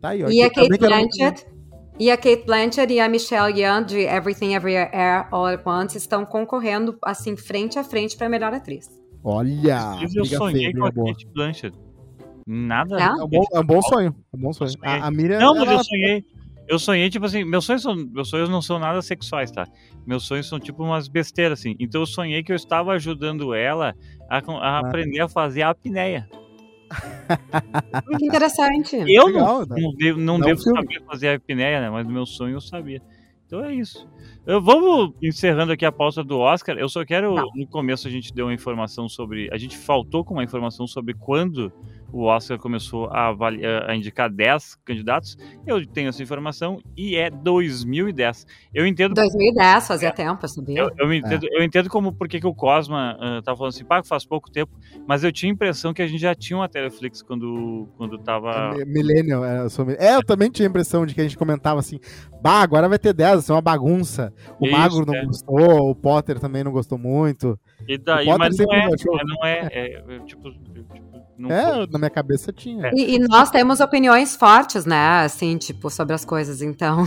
Tá aí, ó, E a também Kate Blanchett, e a Kate Blanchett e a Michelle Yeoh de Everything Everywhere All at Once estão concorrendo assim frente a frente para melhor atriz. Olha, eu sonhei feia, com a boa. Kate Blanchett. Nada. É? É um bom, é um bom sonho, é um bom sonho. A, a Miriam, Não, mas ela- eu sonhei. Eu sonhei, tipo assim, meus sonhos, são, meus sonhos não são nada sexuais, tá? Meus sonhos são tipo umas besteiras, assim. Então eu sonhei que eu estava ajudando ela a, a aprender a fazer a apneia. *laughs* Que interessante. Eu Legal, não, né? não devo, não um devo saber fazer a apneia, né? Mas no meu sonho eu sabia. Então é isso. Eu, vamos encerrando aqui a pauta do Oscar. Eu só quero. Tá. No começo a gente deu uma informação sobre. A gente faltou com uma informação sobre quando o Oscar começou a, a indicar 10 candidatos. Eu tenho essa informação e é 2010. Eu entendo 2010, fazia tempo, eu sabia. eu, eu me entendo, eu entendo como por que o Cosma tá falando assim, pá, faz pouco tempo, mas eu tinha a impressão que a gente já tinha uma Teleflix quando, quando tava. É, Millennial, é, eu sou é, eu também tinha a impressão de que a gente comentava assim, bah, agora vai ter 10, isso é uma bagunça. O Isso, Magro não é. gostou, o Potter também não gostou muito. E daí, mas não é, achou. mas não é, é, é, tipo, é, tipo, não É, foi. na minha cabeça tinha. É. E, e nós temos opiniões fortes, né? Assim, tipo, sobre as coisas. Então,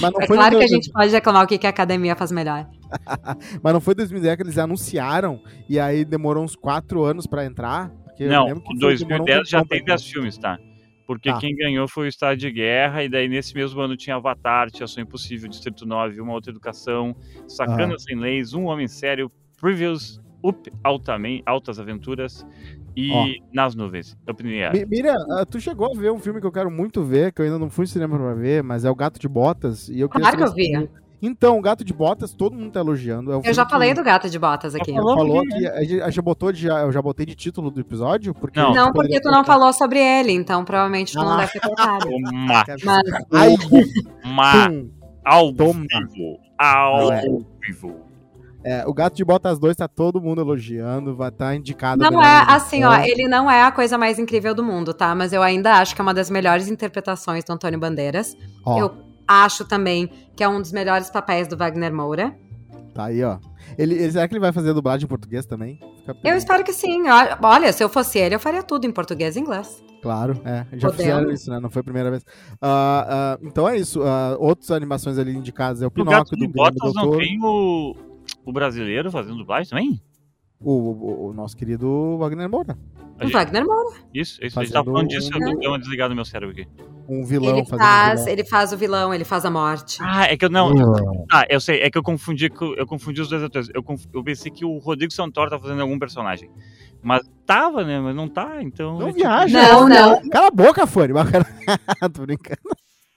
Mas não *laughs* é foi claro que a gente pode reclamar o que que a academia faz melhor. *laughs* Mas não foi 2010 que eles anunciaram e aí demorou uns 4 anos pra entrar? Não, lembro que foi- demorou um 2010 já tem entrar. 10 filmes, tá? Porque Tá. quem ganhou foi o Estado de Guerra, e daí nesse mesmo ano tinha Avatar, tinha Ação Impossível, Distrito 9, Uma Outra Educação, Sacana Ah. Sem Leis, Um Homem Sério, Previews, Up Altamen- Altas Aventuras e Ó. Nas Nuvens. Opinião. Mi- Miriam, ah, tu chegou a ver um filme que eu quero muito ver, que eu ainda não fui no cinema pra ver, mas é o Gato de Botas. E eu Claro que eu vi. Então, o Gato de Botas, todo mundo tá elogiando. É um Eu já que falei do gato de botas aqui. falou? Falou que- que a gente, botou de, eu já botei de título do episódio, porque Não. Não, poderia porque tu não falou sobre ele, então provavelmente tu não Ah. deve ter colocado. *laughs* Toma, Mas Ai, ao vivo. Ao É. vivo. É, o Gato de Botas 2 tá todo mundo elogiando, vai estar indicado. a não é assim, ó, ele não é a coisa mais incrível do mundo, tá? Mas eu ainda acho que é uma das melhores interpretações do Antônio Bandeiras. Ó, Eu acho também que é um dos melhores papéis do Wagner Moura. tá aí, ó. Ele, ele- será que ele vai fazer dublagem em português também? Fica Eu espero que sim. Olha, se eu fosse ele, eu faria tudo em português e inglês. Claro, é. Já Podemos. fizeram isso, né? Não foi a primeira vez. Ah, ah, então é isso. Ah, outras animações ali indicadas é o Gato Pinóquio de do Guilherme Botas Del não tem o, o brasileiro fazendo dublagem também? O, o- o nosso querido Wagner Moura. O gente- Wagner Moura. Isso, isso. A gente tava falando disso, eu dei uma desligada no meu cérebro aqui. Um vilão Ele fazendo faz, vilão. ele faz o vilão, ele faz a morte. Ah, é que eu não. Hum. Ah, eu sei, é que eu confundi, eu confundi os dois atores. Eu, conf- eu pensei que o Rodrigo Santoro tá fazendo algum personagem. Mas tava, né? Mas não tá, então. Não é tipo- viaja. Não, não. Cala a boca, Fanny. *laughs* Tô brincando.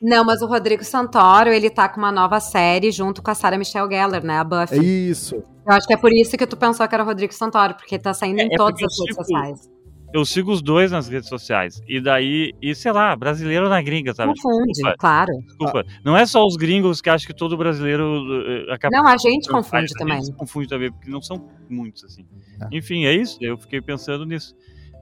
Não, mas o Rodrigo Santoro, ele tá com uma nova série junto com a Sarah Michelle Gellar, né? A É Buffy. isso. Eu acho que é por isso que tu pensou que era o Rodrigo Santoro, porque tá saindo É, em é todas as redes sigo- sociais. Eu sigo os dois nas redes sociais. E daí, e sei lá, brasileiro na gringa, sabe? Confunde, Desculpa, claro. desculpa. Não é só os gringos que acham que todo brasileiro eh, acaba. Não, a gente A confunde gente também. se confunde também, porque não são muitos, assim. É. Enfim, é isso. Eu fiquei pensando nisso.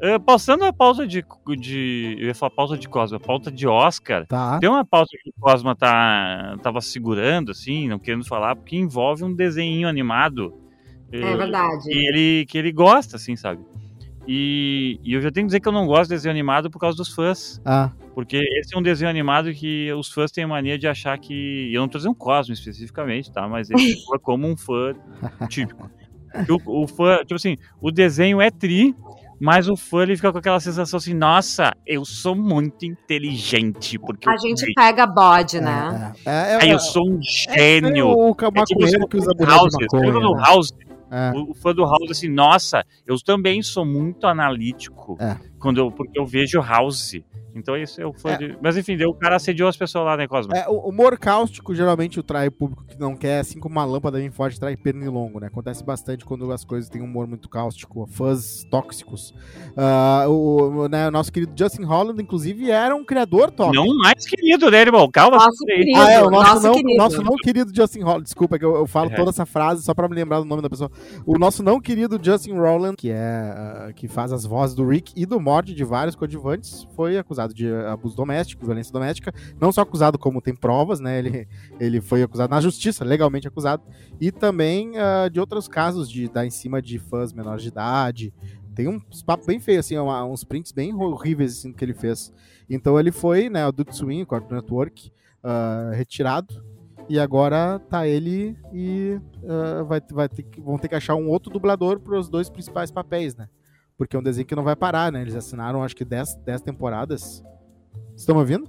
Eh, passando a pauta de, de. Eu ia falar pauta de Cosma, pauta de Oscar. Tá. Tem uma pauta que o Cosma tá, tava segurando, assim, não querendo falar, porque envolve um desenho animado. É eh, verdade. que ele, que ele gosta, assim, sabe? E, e eu já tenho que dizer que eu não gosto de desenho animado por causa dos fãs. Ah, Porque esse é um desenho animado que os fãs têm a mania de achar que. Eu não tô dizendo Cosmo especificamente, tá? Mas ele *laughs* soa como um fã típico. O, o fã, tipo assim, o desenho é tri, mas o fã ele fica com aquela sensação assim: nossa, eu sou muito inteligente. Porque A gente vi. pega bode, né? é, é, é, Aí é, eu sou um é gênio. o É tipo que usa House, maconha. né? House? É. O, o fã do House, assim, nossa, eu também sou muito analítico É. quando eu, porque eu vejo House. Então isso é o fã É. de... Mas enfim, o cara assediou as pessoas lá, né, Cosmo? É, o humor cáustico geralmente atrai o público que não quer, assim como uma lâmpada bem forte atrai pernilongo, né? Acontece bastante quando as coisas têm um humor muito cáustico, fãs tóxicos. Ah, o, né, o nosso querido Justin Holland, inclusive, era um criador tóxico. Não mais querido, né, irmão? Calma. Nosso aí. querido. Ah, é, o nosso, nosso não, querido. nosso não querido Justin Holland. Desculpa, que eu, eu falo É. toda essa frase só pra me lembrar do nome da pessoa. O nosso não querido Justin Rowland, que é ah, que faz as vozes do Rick e do Morty de vários coadjuvantes, foi acusado de abuso doméstico, violência doméstica. Não só acusado, como tem provas, né? Ele, ele foi acusado na justiça, legalmente acusado. E também ah, de outros casos de dar em cima de fãs menores de idade. Tem uns papos bem feios, assim, uma- uns prints bem horríveis assim, que ele fez. Então ele foi, né, o Duke Swing, Cartoon Network, ah, retirado. E agora tá ele e ah, vai, vai ter que, vão ter que achar um outro dublador para os dois principais papéis, né? Porque é um desenho que não vai parar, né? Eles assinaram acho que 10 10 temporadas. Estão me ouvindo?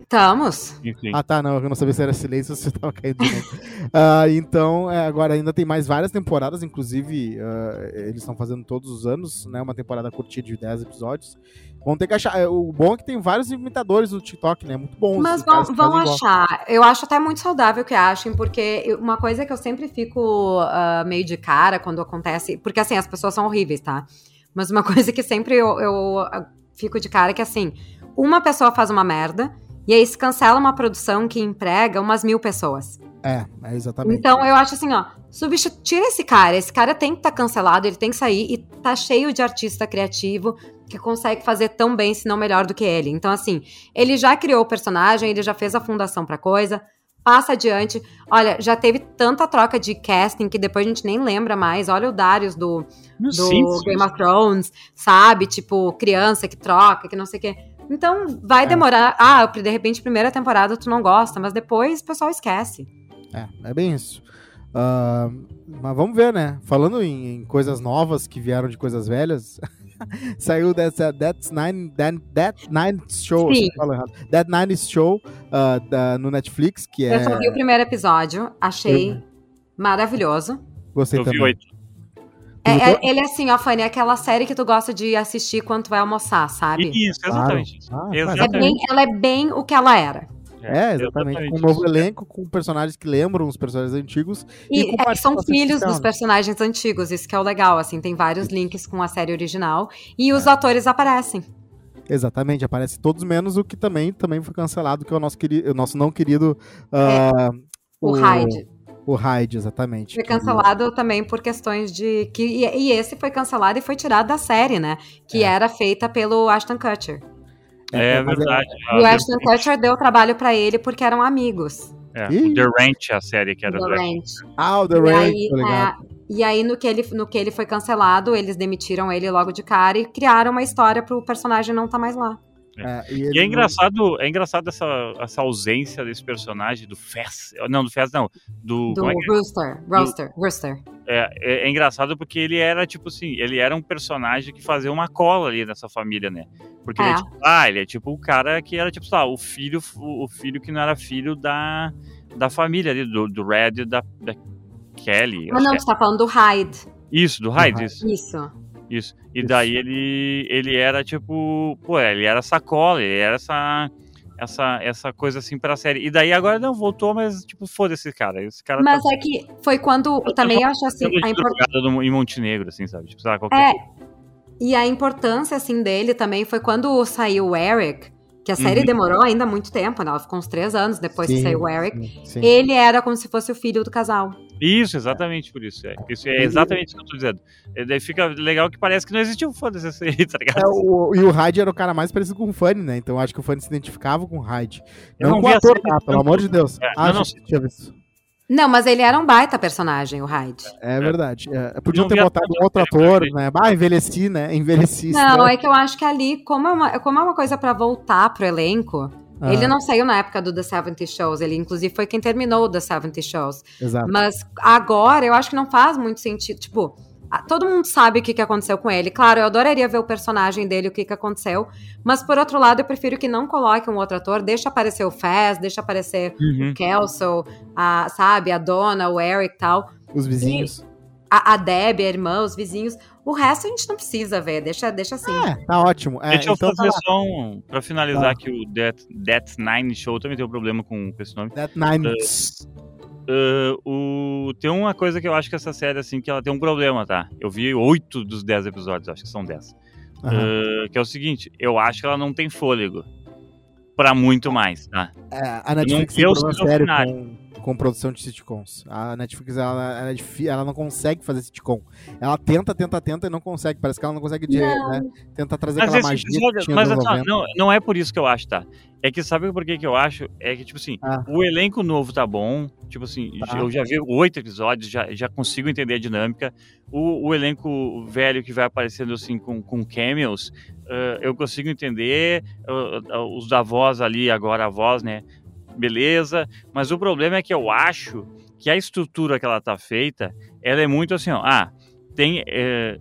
Estamos. Enfim. Ah, tá, não, eu não sabia se era silêncio ou se tava caindo de novo. *laughs* Ah, então, é, agora ainda tem mais várias temporadas, inclusive ah, eles estão fazendo todos os anos, né? Uma temporada curtinha de 10 episódios. Vão ter que achar. é, O bom é que tem vários imitadores no TikTok, né? Muito bons. Mas vão, vão fazem igual. achar. Eu acho até muito saudável que achem, porque uma coisa que eu sempre fico ah, meio de cara quando acontece. Porque assim, as pessoas são horríveis, tá? Mas uma *laughs* coisa que sempre eu, eu, ah, fico de cara é que assim, uma pessoa faz uma merda. E aí se cancela uma produção que emprega umas mil pessoas. É, é exatamente. Então eu acho assim, ó, substitu- tira esse cara. Esse cara tem que estar cancelado, ele tem que sair e tá cheio de artista criativo que consegue fazer tão bem, se não melhor do que ele. Então, assim, ele já criou o personagem, ele já fez a fundação pra coisa. Passa adiante. Olha, já teve tanta troca de casting que depois a gente nem lembra mais. Olha o Darius do, do Simpsons. Game of Thrones, sabe? Tipo, criança que troca, que não sei o quê. Então, vai É. demorar. Ah, de repente, primeira temporada tu não gosta, mas depois o pessoal esquece. É, é bem isso. Ah, mas vamos ver, né? Falando em, em coisas novas que vieram de coisas velhas, *laughs* *laughs* saiu dessa That's Nine, That, That Nine Show, Sim. eu. That Nine Show ah, da- no Netflix, que é. Eu só vi o primeiro episódio, achei maravilhoso. Gostei Eu vi também. oito. É, é- ele é assim, ó, Fanny, é aquela série que tu gosta de assistir quando tu vai almoçar, sabe? Isso, exatamente. isso. Ah, É exatamente. bem, ela é bem o que ela era. É, exatamente. Com um novo elenco, com personagens que lembram os personagens antigos. E E, com é, são filhos dos personagens antigos, isso que é o legal, assim, tem vários links com a série original. E os atores aparecem. Exatamente, aparece todos menos o que também, também foi cancelado, que é o nosso, querido, o nosso não querido. ah, O Hyde. O Hyde, exatamente. Foi que- cancelado também por questões de. Que, e, e esse foi cancelado e foi tirado da série, né? Que É. era feita pelo Ashton Kutcher. É, verdade. E o Ah, Ashton Kutcher deu trabalho pra ele porque eram amigos. É, Ih. o The Ranch, a série que era do do Ranch. Ah, o The E Rain, aí, ligado. é, e aí no, que ele, no que ele foi cancelado, eles demitiram ele logo de cara e criaram uma história pro personagem não estar mais lá. É, E ele é não- engraçado, é engraçado essa, essa ausência desse personagem do Fez. Não, do Fez não. Do. Do é é? Rooster. Rooster. Rooster. É, é- é engraçado porque ele era, tipo assim, ele era um personagem que fazia uma cola ali nessa família, né? Porque ele é É. tipo, ah, ele é tipo o cara que era, tipo, sei lá, o filho, o, o filho que não era filho da, da família ali, do, do Red e da, da Kelly. Mas acho não, que tu tá falando do Hyde. é. Isso, do Hyde, Hyde. isso. Isso. Isso. E Isso. daí ele, ele era tipo, pô, ele era sacola, ele era essa essa essa coisa assim pra série. E daí agora não voltou, mas tipo, foda-se, cara. Esse cara Mas tá é que foi quando. Também eu acho assim. A impor- jogado no- em Montenegro, assim, sabe? Tipo, sei lá, qualquer É. E a importância, assim, dele também foi quando saiu o Eric, que a série Uhum. demorou ainda muito tempo, né? Ela ficou uns três anos depois que Sim, saiu o Eric. sim, sim. Ele era como se fosse o filho do casal. Isso, exatamente por isso. É. Isso é exatamente isso que eu tô dizendo. E daí fica legal que parece que não existiu foda-se esse aí, *laughs* tá ligado? É, o- e o Hyde era o cara mais parecido com o Fanny, né? Então eu acho que o Fanny se identificava com o Hyde. Eu Não, não com o ator, série, tá? Pelo não. amor de Deus. É, ah, não, não. já tinha visto. Não, mas ele era um baita personagem, o Hyde. É verdade. É, podiam ter botado um outro ator, vi. né? Ah, envelheci, né? Envelheci. Não, estranho. é que eu acho que ali, como é uma, como é uma coisa pra voltar pro elenco, Ah, ele não saiu na época do The 70 Shows. Ele, inclusive, foi quem terminou o The 70 Shows. Exato. Mas agora eu acho que não faz muito sentido. Tipo, a- todo mundo sabe o que, que aconteceu com ele. Claro, eu adoraria ver o personagem dele, o que, que aconteceu. Mas por outro lado, eu prefiro que não coloque um outro ator. Deixa aparecer o Faz, deixa aparecer Uhum. o Kelso, a, sabe, a Dona, o Eric e tal. Os vizinhos. A, a Deb, a irmã, os vizinhos. O resto a gente não precisa ver. Deixa, deixa assim. É, tá ótimo. É, Deixa eu então tá fazer lá. só um. Pra finalizar Tá. aqui o Death, Death Nine Show, também tem um problema com, com esse nome. That Nine. Ah, o, tem uma coisa que eu acho que essa série, assim, que ela tem um problema, tá? Eu vi oito dos dez episódios, acho que são dez. Aham. Ah, que é o seguinte, eu acho que ela não tem fôlego pra muito mais, tá? É, a Netflix tem o problema seu sério com, com produção de sitcoms. A Netflix, ela, ela, é ela não consegue fazer sitcom. Ela tenta, tenta, tenta e não consegue. Parece que ela não consegue de, Não. né, tentar trazer Mas, aquela magia episódio- que tinha mas nos assim, ó, 90. não, não é por isso que eu acho, tá? É que sabe por que, que eu acho? É que, tipo assim, Ah. o elenco novo tá bom. Tipo assim, Tá. eu já vi oito episódios, já, já consigo entender a dinâmica. O, o elenco velho que vai aparecendo assim com, com cameos, ah, eu consigo entender. Ah, ah, os da voz ali, agora a voz, né? Beleza. Mas o problema é que eu acho que a estrutura que ela tá feita, ela é muito assim, ó. Ah, tem. eh,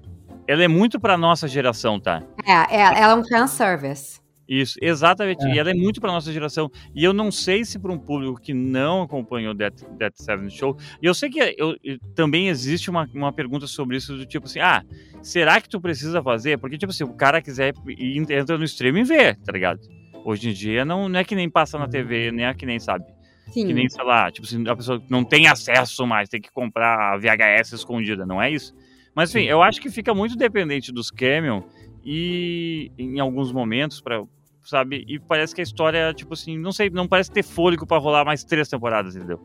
ela é muito pra nossa geração, tá? É, é, ela é um fanservice. Isso, exatamente. É. E ela é muito para nossa geração. E eu não sei se para um público que não acompanhou Death, Death Seven Show. E eu sei que eu, eu, também existe uma, uma pergunta sobre isso, do tipo assim: ah, será que tu precisa fazer? Porque, tipo assim, o cara quiser ir, entra no stream e vê, tá ligado? Hoje em dia não, não é que nem passa na TV, nem é que nem sabe. Sim. Que nem, sei lá, tipo assim, a pessoa não tem acesso mais, tem que comprar a VHS escondida, não é isso? Mas enfim, Sim. eu acho que fica muito dependente dos Cameron e em alguns momentos para sabe? E parece que a história, tipo assim, não sei, não parece ter fôlego para rolar mais três temporadas, entendeu?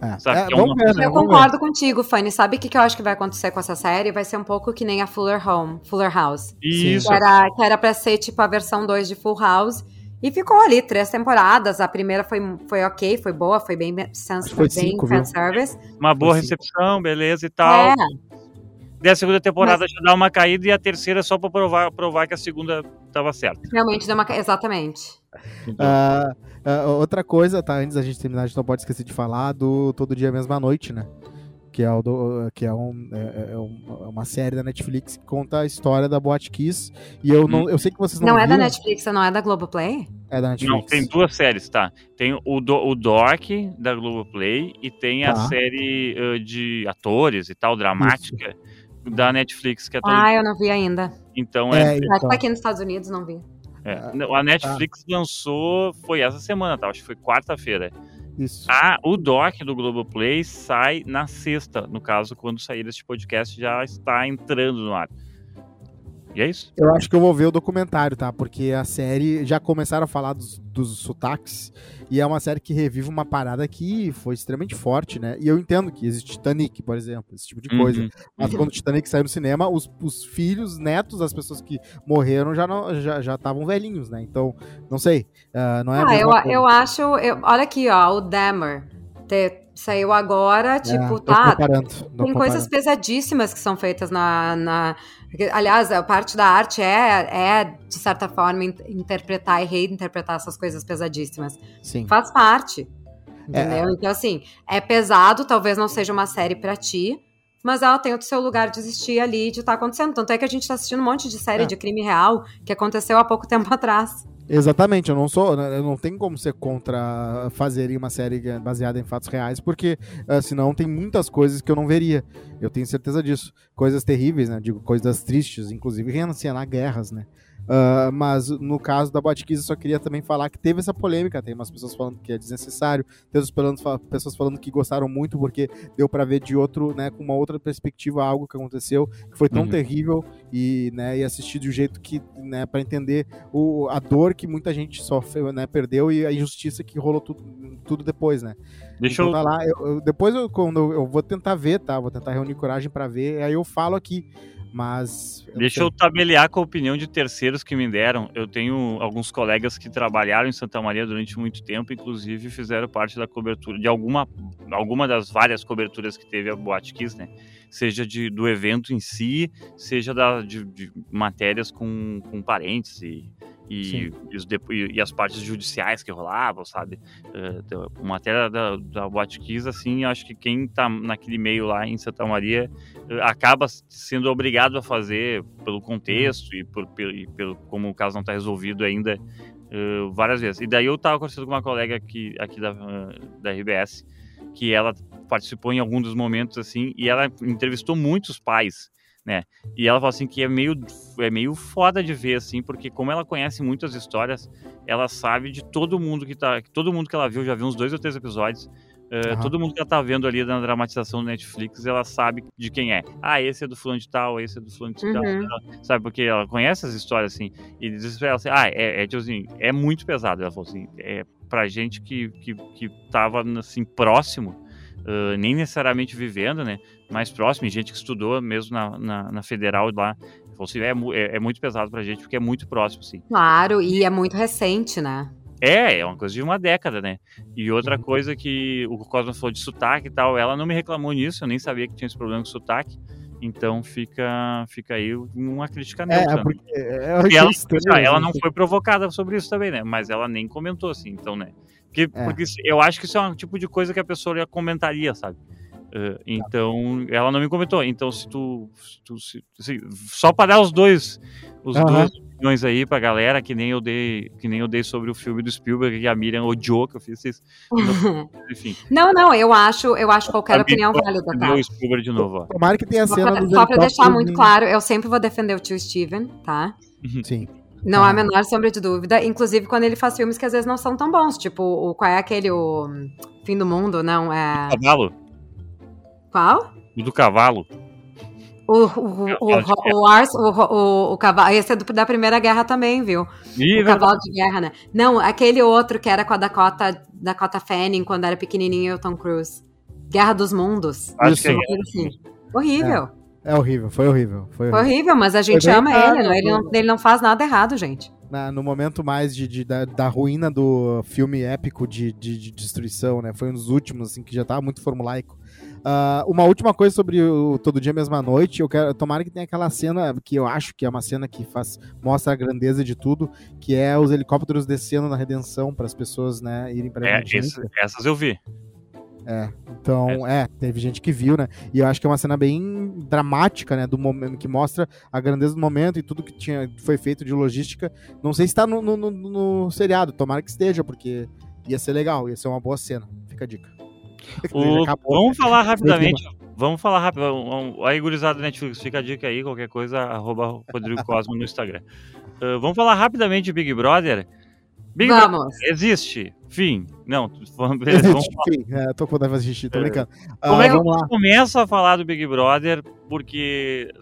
É. É, é uma... ver, né? Eu concordo contigo, Fanny. Sabe o que, que eu acho que vai acontecer com essa série? Vai ser um pouco que nem a Fuller Home, Fuller House. Isso. Que era, que era pra ser tipo a versão 2 de Full House. E ficou ali três temporadas. A primeira foi, foi ok, foi boa, foi bem, sans, foi bem cinco, fanservice. Uma boa recepção, beleza e tal. É. Daí a segunda temporada Mas... já dá uma caída e a terceira só pra provar, provar que a segunda tava certa. Realmente deu uma Exatamente. Uh, uh, outra coisa, tá? Antes da gente terminar, a gente não pode esquecer de falar do Todo Dia Mesma Noite, né? Que é, o do, que é, um, é, é, é uma série da Netflix que conta a história da Boate Kiss. E eu, não, eu sei que vocês não Não viram. é da Netflix, não é da Globoplay? É da Netflix. Não, tem duas séries, tá? Tem o, do, o Doc da Globoplay e tem tá. a série uh, de atores e tal, dramática. Isso da Netflix, que é. Ah, eu não vi ainda. Então é. é então. Acho que aqui nos Estados Unidos não vi. É. A Netflix tá. lançou, foi essa semana, tá? Acho que foi quarta-feira. Isso. Ah, o doc do Globoplay sai na sexta. No caso, quando sair este podcast, já está entrando no ar. E é isso. Eu acho que eu vou ver o documentário, tá? Porque a série já começaram a falar dos, dos sotaques e é uma série que revive uma parada que foi extremamente forte, né? E eu entendo que existe Titanic, por exemplo, esse tipo de coisa. Uhum. Mas quando o Titanic saiu no cinema, os, os filhos, netos das pessoas que morreram já não já estavam velhinhos, né? Então, não sei. Uh, não é ah, eu, eu acho. Eu, olha aqui, ó, o Dammer. Ter, saiu agora, é, tipo, tá. Tem coisas pesadíssimas que são feitas na, na porque, aliás, a parte da arte é, é de certa forma, interpretar e reinterpretar essas coisas pesadíssimas. Sim. Faz parte. Entendeu? É. Então, assim, é pesado, talvez não seja uma série para ti, mas ela tem o seu lugar de existir ali, de estar tá acontecendo. Tanto é que a gente tá assistindo um monte de série é. de crime real que aconteceu há pouco tempo *laughs* atrás. Exatamente, eu não sou, né, eu não tenho como ser contra fazerem uma série baseada em fatos reais, porque uh, senão tem muitas coisas que eu não veria. Eu tenho certeza disso. Coisas terríveis, né? Digo, coisas tristes, inclusive reencenar guerras, né? Uh, mas no caso da Botkiss, eu só queria também falar que teve essa polêmica. Tem umas pessoas falando que é desnecessário, tem outras pessoas falando que gostaram muito porque deu para ver de outro, né, com uma outra perspectiva algo que aconteceu que foi tão uhum. terrível e, né, e assistir de um jeito que, né, para entender o, a dor que muita gente sofreu, né, perdeu e a injustiça que rolou tudo, tudo depois, né. Deixa então, eu... Tá lá, eu, eu depois eu, quando eu, eu vou tentar ver, tá, vou tentar reunir coragem para ver, aí eu falo aqui mas. Eu Deixa eu tabeliar com a opinião de terceiros que me deram. Eu tenho alguns colegas que trabalharam em Santa Maria durante muito tempo, inclusive fizeram parte da cobertura de alguma, alguma das várias coberturas que teve a Boate Kiss, né? Seja de, do evento em si, seja da, de, de matérias com, com parentes e, e, e, e, as partes judiciais que rolavam, sabe? Uh, matéria da, da Boate Kiss, assim, acho que quem tá naquele meio lá em Santa Maria uh, acaba sendo obrigado a fazer pelo contexto e, por, pelo, e pelo como o caso não está resolvido ainda uh, várias vezes. E daí eu tava conversando com uma colega aqui, aqui da, da RBS, que ela participou em algum dos momentos, assim, e ela entrevistou muitos pais né? E ela fala assim que é meio, é meio foda de ver, assim, porque como ela conhece muitas histórias, ela sabe de todo mundo que tá. Todo mundo que ela viu, já viu uns dois ou três episódios. Uh, Todo mundo que ela tá vendo ali na dramatização do Netflix, ela sabe de quem é. Ah, esse é do fulano de tal, esse é do fulano de tal. Uhum. Sabe, porque ela conhece as histórias, assim. E diz pra ela assim, ah, é, é, tipo assim, é muito pesado. Ela falou assim, é pra gente que, que, que tava, assim, próximo, uh, nem necessariamente vivendo, né? Mais próximo, gente que estudou mesmo na, na, na federal lá. Falou assim, é, é, é muito pesado pra gente, porque é muito próximo, sim. Claro, e é muito recente, né? É, é uma coisa de uma década, né? E outra uhum. coisa que o Cosmo falou de sotaque e tal, ela não me reclamou nisso, eu nem sabia que tinha esse problema com sotaque. Então fica, fica aí uma crítica neutra. É, porque, é, porque ela, estranho, ela não foi provocada sobre isso também, né? Mas ela nem comentou assim, então, né? Porque, é. porque eu acho que isso é um tipo de coisa que a pessoa comentaria, sabe? Uh, então, ela não me comentou. Então, se tu. Se tu se, se, só para dar os dois. Os dois opiniões aí pra galera, que nem eu dei, que nem eu dei sobre o filme do Spielberg, que a Miriam odiou que eu fiz isso. *laughs* Enfim. Não, não, eu acho, eu acho qualquer A opinião válida, tá? defendeu o Spielberg de novo, ó. Tomara que tenha Só cena pra, só pra deixar muito claro, eu sempre vou defender o tio Steven, tá? Sim. Não há a menor sombra de dúvida. Inclusive, quando ele faz filmes que às vezes não são tão bons. Tipo, o, qual é aquele, o Fim do Mundo? Não, é... Cavalo? Qual? O do cavalo? O, o, o, o, o, Ars- o, o, o cavalo... Esse é do- da Primeira Guerra também, viu? Ih, o cavalo de guerra, né? Não, aquele outro que era com a Dakota, Dakota Fanning, quando era pequenininho e o Tom Cruise. Guerra dos Mundos. Acho que é assim. Horrível. É horrível, foi horrível. Foi Foi horrível. horrível, mas a gente ama caro, ele, não, ele, não, né? ele não faz nada errado, gente. Na- no momento mais de, de- da, da ruína do filme épico de, de, de destruição, né? Foi um dos últimos, assim, que já tava muito formulaico. Ah, uma última coisa sobre o Todo Dia Mesma Noite, eu quero. Tomara que tenha aquela cena que eu acho que é uma cena que faz, mostra a grandeza de tudo, que é os helicópteros descendo na redenção para as pessoas, né, irem para É, esse- essas eu vi. É, então, é, teve gente que viu, né? E eu acho que é uma cena bem dramática, né? Do momento que mostra a grandeza do momento e tudo que tinha, foi feito de logística. Não sei se tá no, no, no- no seriado, tomara que esteja, porque ia ser legal, ia ser uma boa cena. Fica a dica. O- Acabou. vamos falar rapidamente. Vamos falar rápido. vamos- Aí, gurizada da Netflix, fica a dica aí, qualquer coisa, arroba Rodrigo Cosmo no Instagram. *laughs* Ah, vamos falar rapidamente de Big Brother. Big Brother Vamos. existe. Fim. Não, *laughs* vamos Existe, enfim, é, tô com vontade de fazer xixi, tô É. brincando. Como Ah, é que vamos lá. começo a falar do Big Brother? Porque,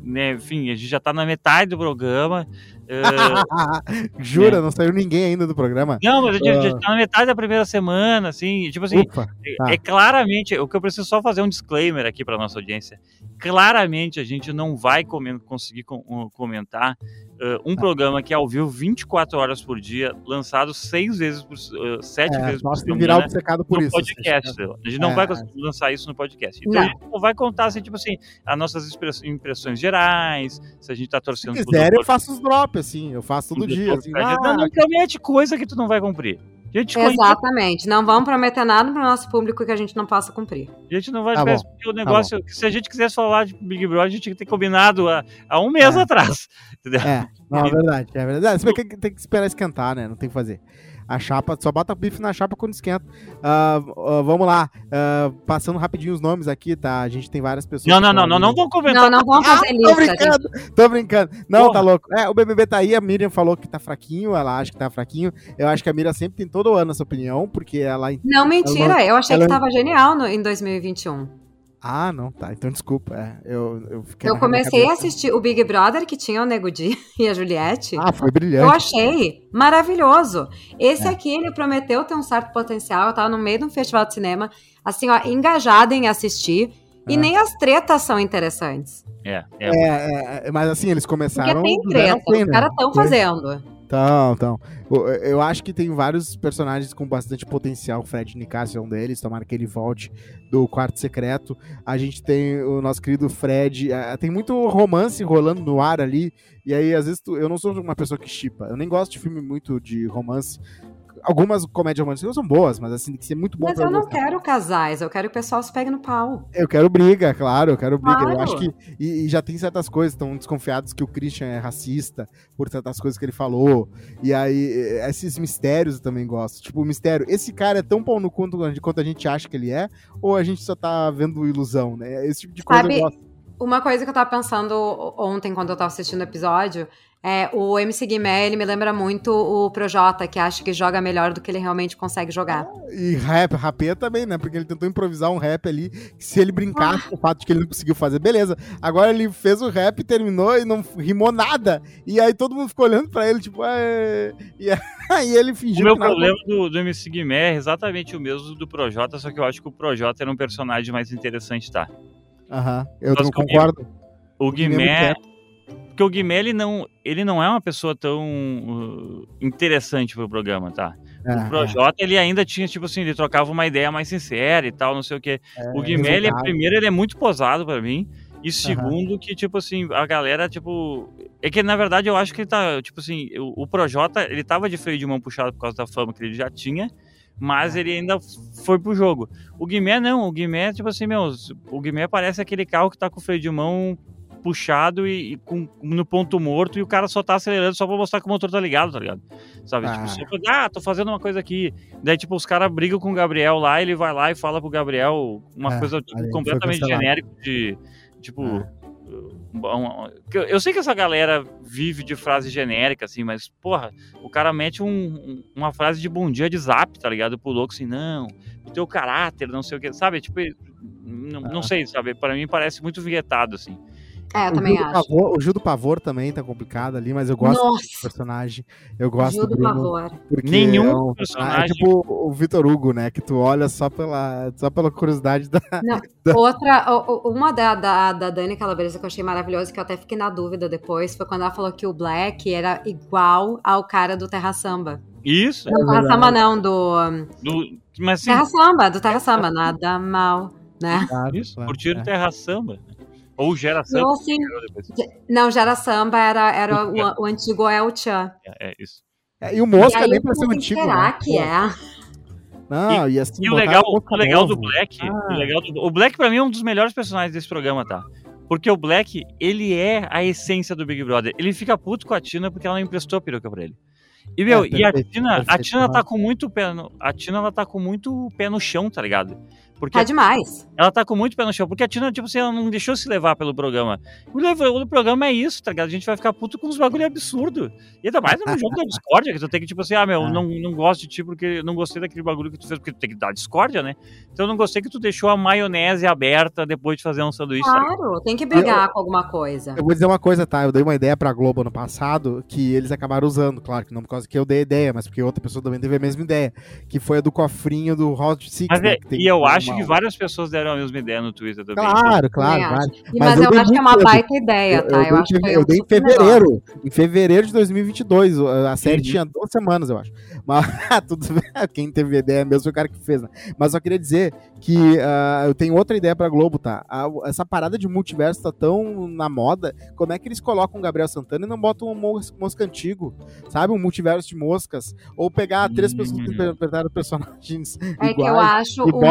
né, enfim, a gente já tá na metade do programa. Eh, *laughs* Jura, não saiu ninguém ainda do programa? não, mas a gente Ah. já tá na metade da primeira semana, assim, tipo assim, Ufa, tá. é claramente, o que eu preciso só fazer um disclaimer aqui para nossa audiência. Claramente a gente não vai comen- conseguir com- uh, comentar uh, um programa que é ao vivo 24 horas por dia, lançado seis vezes por uh, sete É, vezes por nós semana virar obcecado por no isso. podcast. entendeu? A gente não É. vai conseguir lançar isso no podcast. Então Não. a gente só vai contar assim, tipo assim, as nossas impressões gerais, se a gente tá torcendo Se quiser, eu faço os drops, assim. Eu faço todo dia. Assim, ah, não, não promete coisa que tu não vai cumprir. A gente, conhece- Exatamente. Não vamos prometer nada pro nosso público que a gente não possa cumprir. a gente não vai Tá porque o negócio. que se a gente quisesse falar de Big Brother, a gente tinha que ter combinado há, há um mês É. atrás. *laughs* Entendeu? É, não, é verdade, é verdade. Que tem que esperar esquentar, né? Não tem que fazer. A chapa, só bota bife na chapa quando esquenta. Ah, ah, vamos lá. Ah, passando rapidinho os nomes aqui, tá? A gente tem várias pessoas. Não, não, não, não, não vão comentar. Não, não vamos fazer Tô lista. gente. brincando, tô brincando. Não, Porra. tá louco. É, o BBB tá aí, a Miriam falou que tá fraquinho, ela acha que tá fraquinho. Eu acho que a Miriam sempre tem todo ano essa opinião, porque ela. Não, mentira. Eu achei ela- que tava genial no, em 2021. Ah, não, tá. Então desculpa. É, eu, eu fiquei Eu comecei a assistir o Big Brother, que tinha o Nego Di *laughs* e a Juliette. Ah, foi Eu brilhante. achei maravilhoso. Esse É. aqui, ele prometeu ter um certo potencial. Eu tava no meio de um festival de cinema, assim, ó, engajada em assistir. E É. nem as tretas são interessantes. É, é. É, é, é, mas assim, eles Porque começaram. tem zero ao treta, os caras estão fazendo. Então, então. Eu acho que tem vários personagens com bastante potencial. O Fred Nicásio é um deles, tomara que ele volte do quarto secreto. A gente tem o nosso querido Fred. ah, Tem muito romance rolando no ar ali. E aí, às vezes, tu- eu não sou uma pessoa que chipa. Eu nem gosto de filme muito de romance. Algumas comédias românticas são boas, mas assim, tem que ser muito bom Mas eu não gostar. quero casais, eu quero que o pessoal se pegue no pau. Eu quero briga, claro, eu quero briga. Eu Claro. acho que. E, e já tem certas coisas, estão desconfiados que o Christian é racista por certas coisas que ele falou. E aí, eh, esses mistérios eu também gosto. Tipo, o mistério, esse cara é tão pau no quanto, quanto a gente acha que ele é, ou a gente só tá vendo ilusão, né? Esse tipo de coisa Sabe- eu gosto. Uma coisa que eu tava pensando ontem, quando eu tava assistindo o episódio, é o MC Guimé, ele me lembra muito o Projota, que acha que joga melhor do que ele realmente consegue jogar. E rap, rapé também, né? Porque ele tentou improvisar um rap ali, que se ele brincasse com o fato de que ele não conseguiu fazer, beleza. Agora ele fez o rap, terminou e não rimou nada. E aí todo mundo ficou olhando pra ele, tipo, "É", e *laughs* aí ele O fingiu meu que nada problema do, do MC Guimé é exatamente o mesmo do Projota, só que eu acho que o Projota era um personagem mais interessante, tá? Aham, eu Nós não comigo. concordo. O Guimê Guimé. Porque o Guimé, ele não, ele não é uma pessoa tão uh, interessante pro programa, tá? É, o Projota, ele ainda tinha, tipo assim, ele trocava uma ideia mais sincera e tal, não sei o quê. é, o Guimé, ele é, primeiro, ele é muito posado pra mim. E segundo, que, tipo assim, a galera, tipo. É que, na verdade, eu acho que ele tá. Tipo assim, o, o Projota, ele tava de freio de mão puxado por causa da fama que ele já tinha. Mas ele ainda foi pro jogo. O Guimé não, o Guimé, tipo assim, meu, o Guimé parece aquele carro que tá com o freio de mão puxado e, e com, no ponto morto e o cara só tá acelerando só pra mostrar que o motor tá ligado, tá ligado? Sabe? Ah. Tipo, só pra, ah, tô fazendo uma coisa aqui. Daí, tipo, os caras brigam com o Gabriel lá, ele vai lá e fala pro Gabriel uma É, coisa tipo, completamente genérica de. Tipo. É. um- um- eu- sei que essa galera vive de frase genérica, assim, mas, porra, o cara mete um- um- uma frase de bom dia de zap, tá ligado? Pro louco assim, não, o teu caráter, não sei o que, sabe? Tipo, não, não Ah. sei, sabe? Pra mim parece muito vinhetado, assim. É, eu o, também Gil acho. Pavor, o Gil do Pavor também tá complicado ali, mas eu gosto do Nossa, personagem. Eu gosto Gil do Bruno. Pavor. Nenhum é um- personagem- É tipo o Vitor Hugo, né? Que tu olha só pela, só pela curiosidade *laughs* *laughs* da. Outra, o- o- uma da, da, da Dani Calabresa que eu achei maravilhosa, que eu até fiquei na dúvida depois, foi quando ela falou que o Black era igual ao cara do Terra Samba. Isso, Não, Terra Samba não, do. do- mas assim, Terra Samba, do Terra Samba, nada mal, né? Claro, isso, claro, curtiram é. terra samba. Ou gera samba. assim, depois. não, Gera Samba era, era o, o antigo El Chan. É, é isso. É, e o Mosca e nem pra ser um quem antigo. será né? que é? Não, e, assim, E o legal, o legal do. Black, Ah. o, legal do- o Black pra mim é um dos melhores personagens desse programa, tá? Porque o Black, ele é a essência do Big Brother. Ele fica puto com a Tina porque ela não emprestou a peruca pra ele. E, meu, É, e a perfeito, Tina, a Tina tá com muito pé no, a Tina, ela tá com muito pé no chão, tá ligado? Porque Tá demais. ela tá com muito pé no chão, porque a Tina, tipo assim, ela não deixou se levar pelo programa. O programa é isso, tá ligado? A gente vai ficar puto com uns bagulho absurdo. E ainda mais no jogo da discórdia, que tu tem que, tipo assim, ah, meu, Ah. não, não gosto de ti porque não gostei daquele bagulho que tu fez, porque tu tem que dar discórdia, né? Então eu não gostei que tu deixou a maionese aberta depois de fazer um sanduíche. sabe? Claro, tem que brigar com alguma coisa. Eu vou dizer uma coisa, tá? Eu dei uma ideia pra Globo ano passado que eles acabaram usando, claro, que não por causa que eu dei a ideia, mas porque outra pessoa também teve a mesma ideia, que foi a do cofrinho do Hot Six. Mas né, é- que tem e eu uma- acho que várias pessoas deram a mesma ideia no Twitter também. Claro, claro, claro. Mas Mas, eu eu, acho que é uma baita ideia, tá? Eu, dei, em acho que foi eu dei em negócio. fevereiro. Em fevereiro de 2022. A série Uhum. tinha duas semanas, eu acho. Mas *laughs* tudo bem. Quem teve ideia mesmo foi o cara que fez, né? Mas só queria dizer que ah, eu tenho outra ideia pra Globo, tá? A- essa parada de multiverso tá tão na moda. Como é que eles colocam o Gabriel Santana e não botam um mos- mosca antigo? Sabe? Um multiverso de moscas? Ou pegar três pessoas que Uhum. interpretaram personagens É que eu iguais. acho e o na-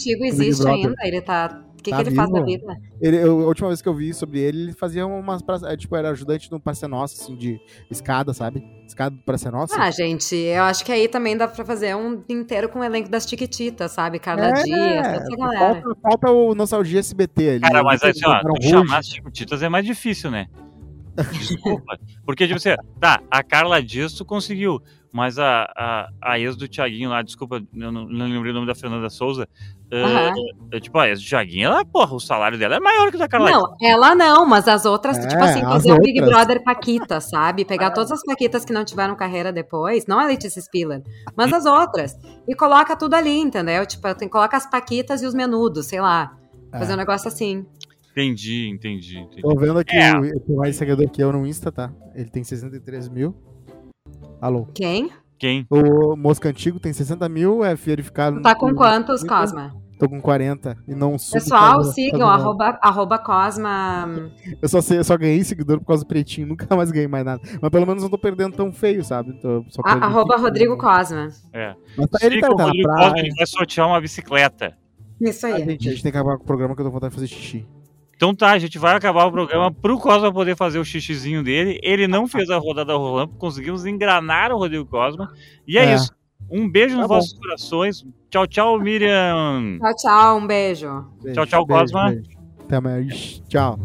antigo existe ainda. Ele tá. O que, Tá que ele faz da vivo. vida? Ele, eu- a última vez que eu vi sobre ele, ele fazia umas. pra- é, Tipo, era ajudante no Praça Nossa, assim, de escada, sabe? Escada do Praça Nossa. Ah, gente, eu acho que aí também dá pra fazer um inteiro com o elenco das Tiquititas, sabe? Carla É, Dias, toda essa galera. falta, falta o Nostalgia SBT ali. Cara, mas Eles assim, ó, chamar as Chicotitas é mais difícil, né? Desculpa. Porque, tipo assim, tá, a Carla Dias tu conseguiu, mas a, a, a ex do Thiaguinho lá, desculpa, eu não, não lembrei o nome da Fernanda Souza. é, é, tipo, a ex do Thiaguinho, ela, porra, o salário dela é maior que o da Carla Não, ela não, mas as outras, É, tipo assim, as fazer um Big. Brother Paquita, sabe? Pegar todas as Paquitas que não tiveram carreira depois, não a Letícia Spiller, mas as outras. E coloca tudo ali, entendeu? Tipo, tem, coloca as Paquitas e os menudos, sei lá. Fazer É. um negócio assim. Entendi, entendi, entendi. Tô vendo aqui É. o, tem mais seguidor que eu no Insta, tá? Ele tem 63 mil. Alô. Quem? Quem? O Mosca Antigo tem 60 mil, é verificado. Tá com no- quantos, Cosma? Tô com 40 e não subo. Pessoal, sigam, arroba, arroba Cosma. Eu só, sei, eu só ganhei seguidor por causa do pretinho, nunca *laughs* mais ganhei mais nada. Mas pelo menos não tô perdendo tão feio, sabe? Tô só a- perdi arroba 5 Rodrigo mil. Cosma. É. Mas tá, ele Siga tá, tá na Rodrigo. Cosma, ele vai sortear uma bicicleta. Isso Ah, aí. gente, a gente tem que acabar com o programa que eu tô com vontade de fazer xixi. Então tá, a gente vai acabar o programa pro Cosma poder fazer o xixizinho dele. Ele não fez a rodada rolando, conseguimos engranar o Rodrigo Cosma. E é, É. isso. Um beijo Tá nos bom. vossos corações. Tchau, tchau, Miriam. Tchau, tchau. Um beijo. Beijo, Tchau, tchau, beijo, Cosma. beijo. Até mais. Tchau.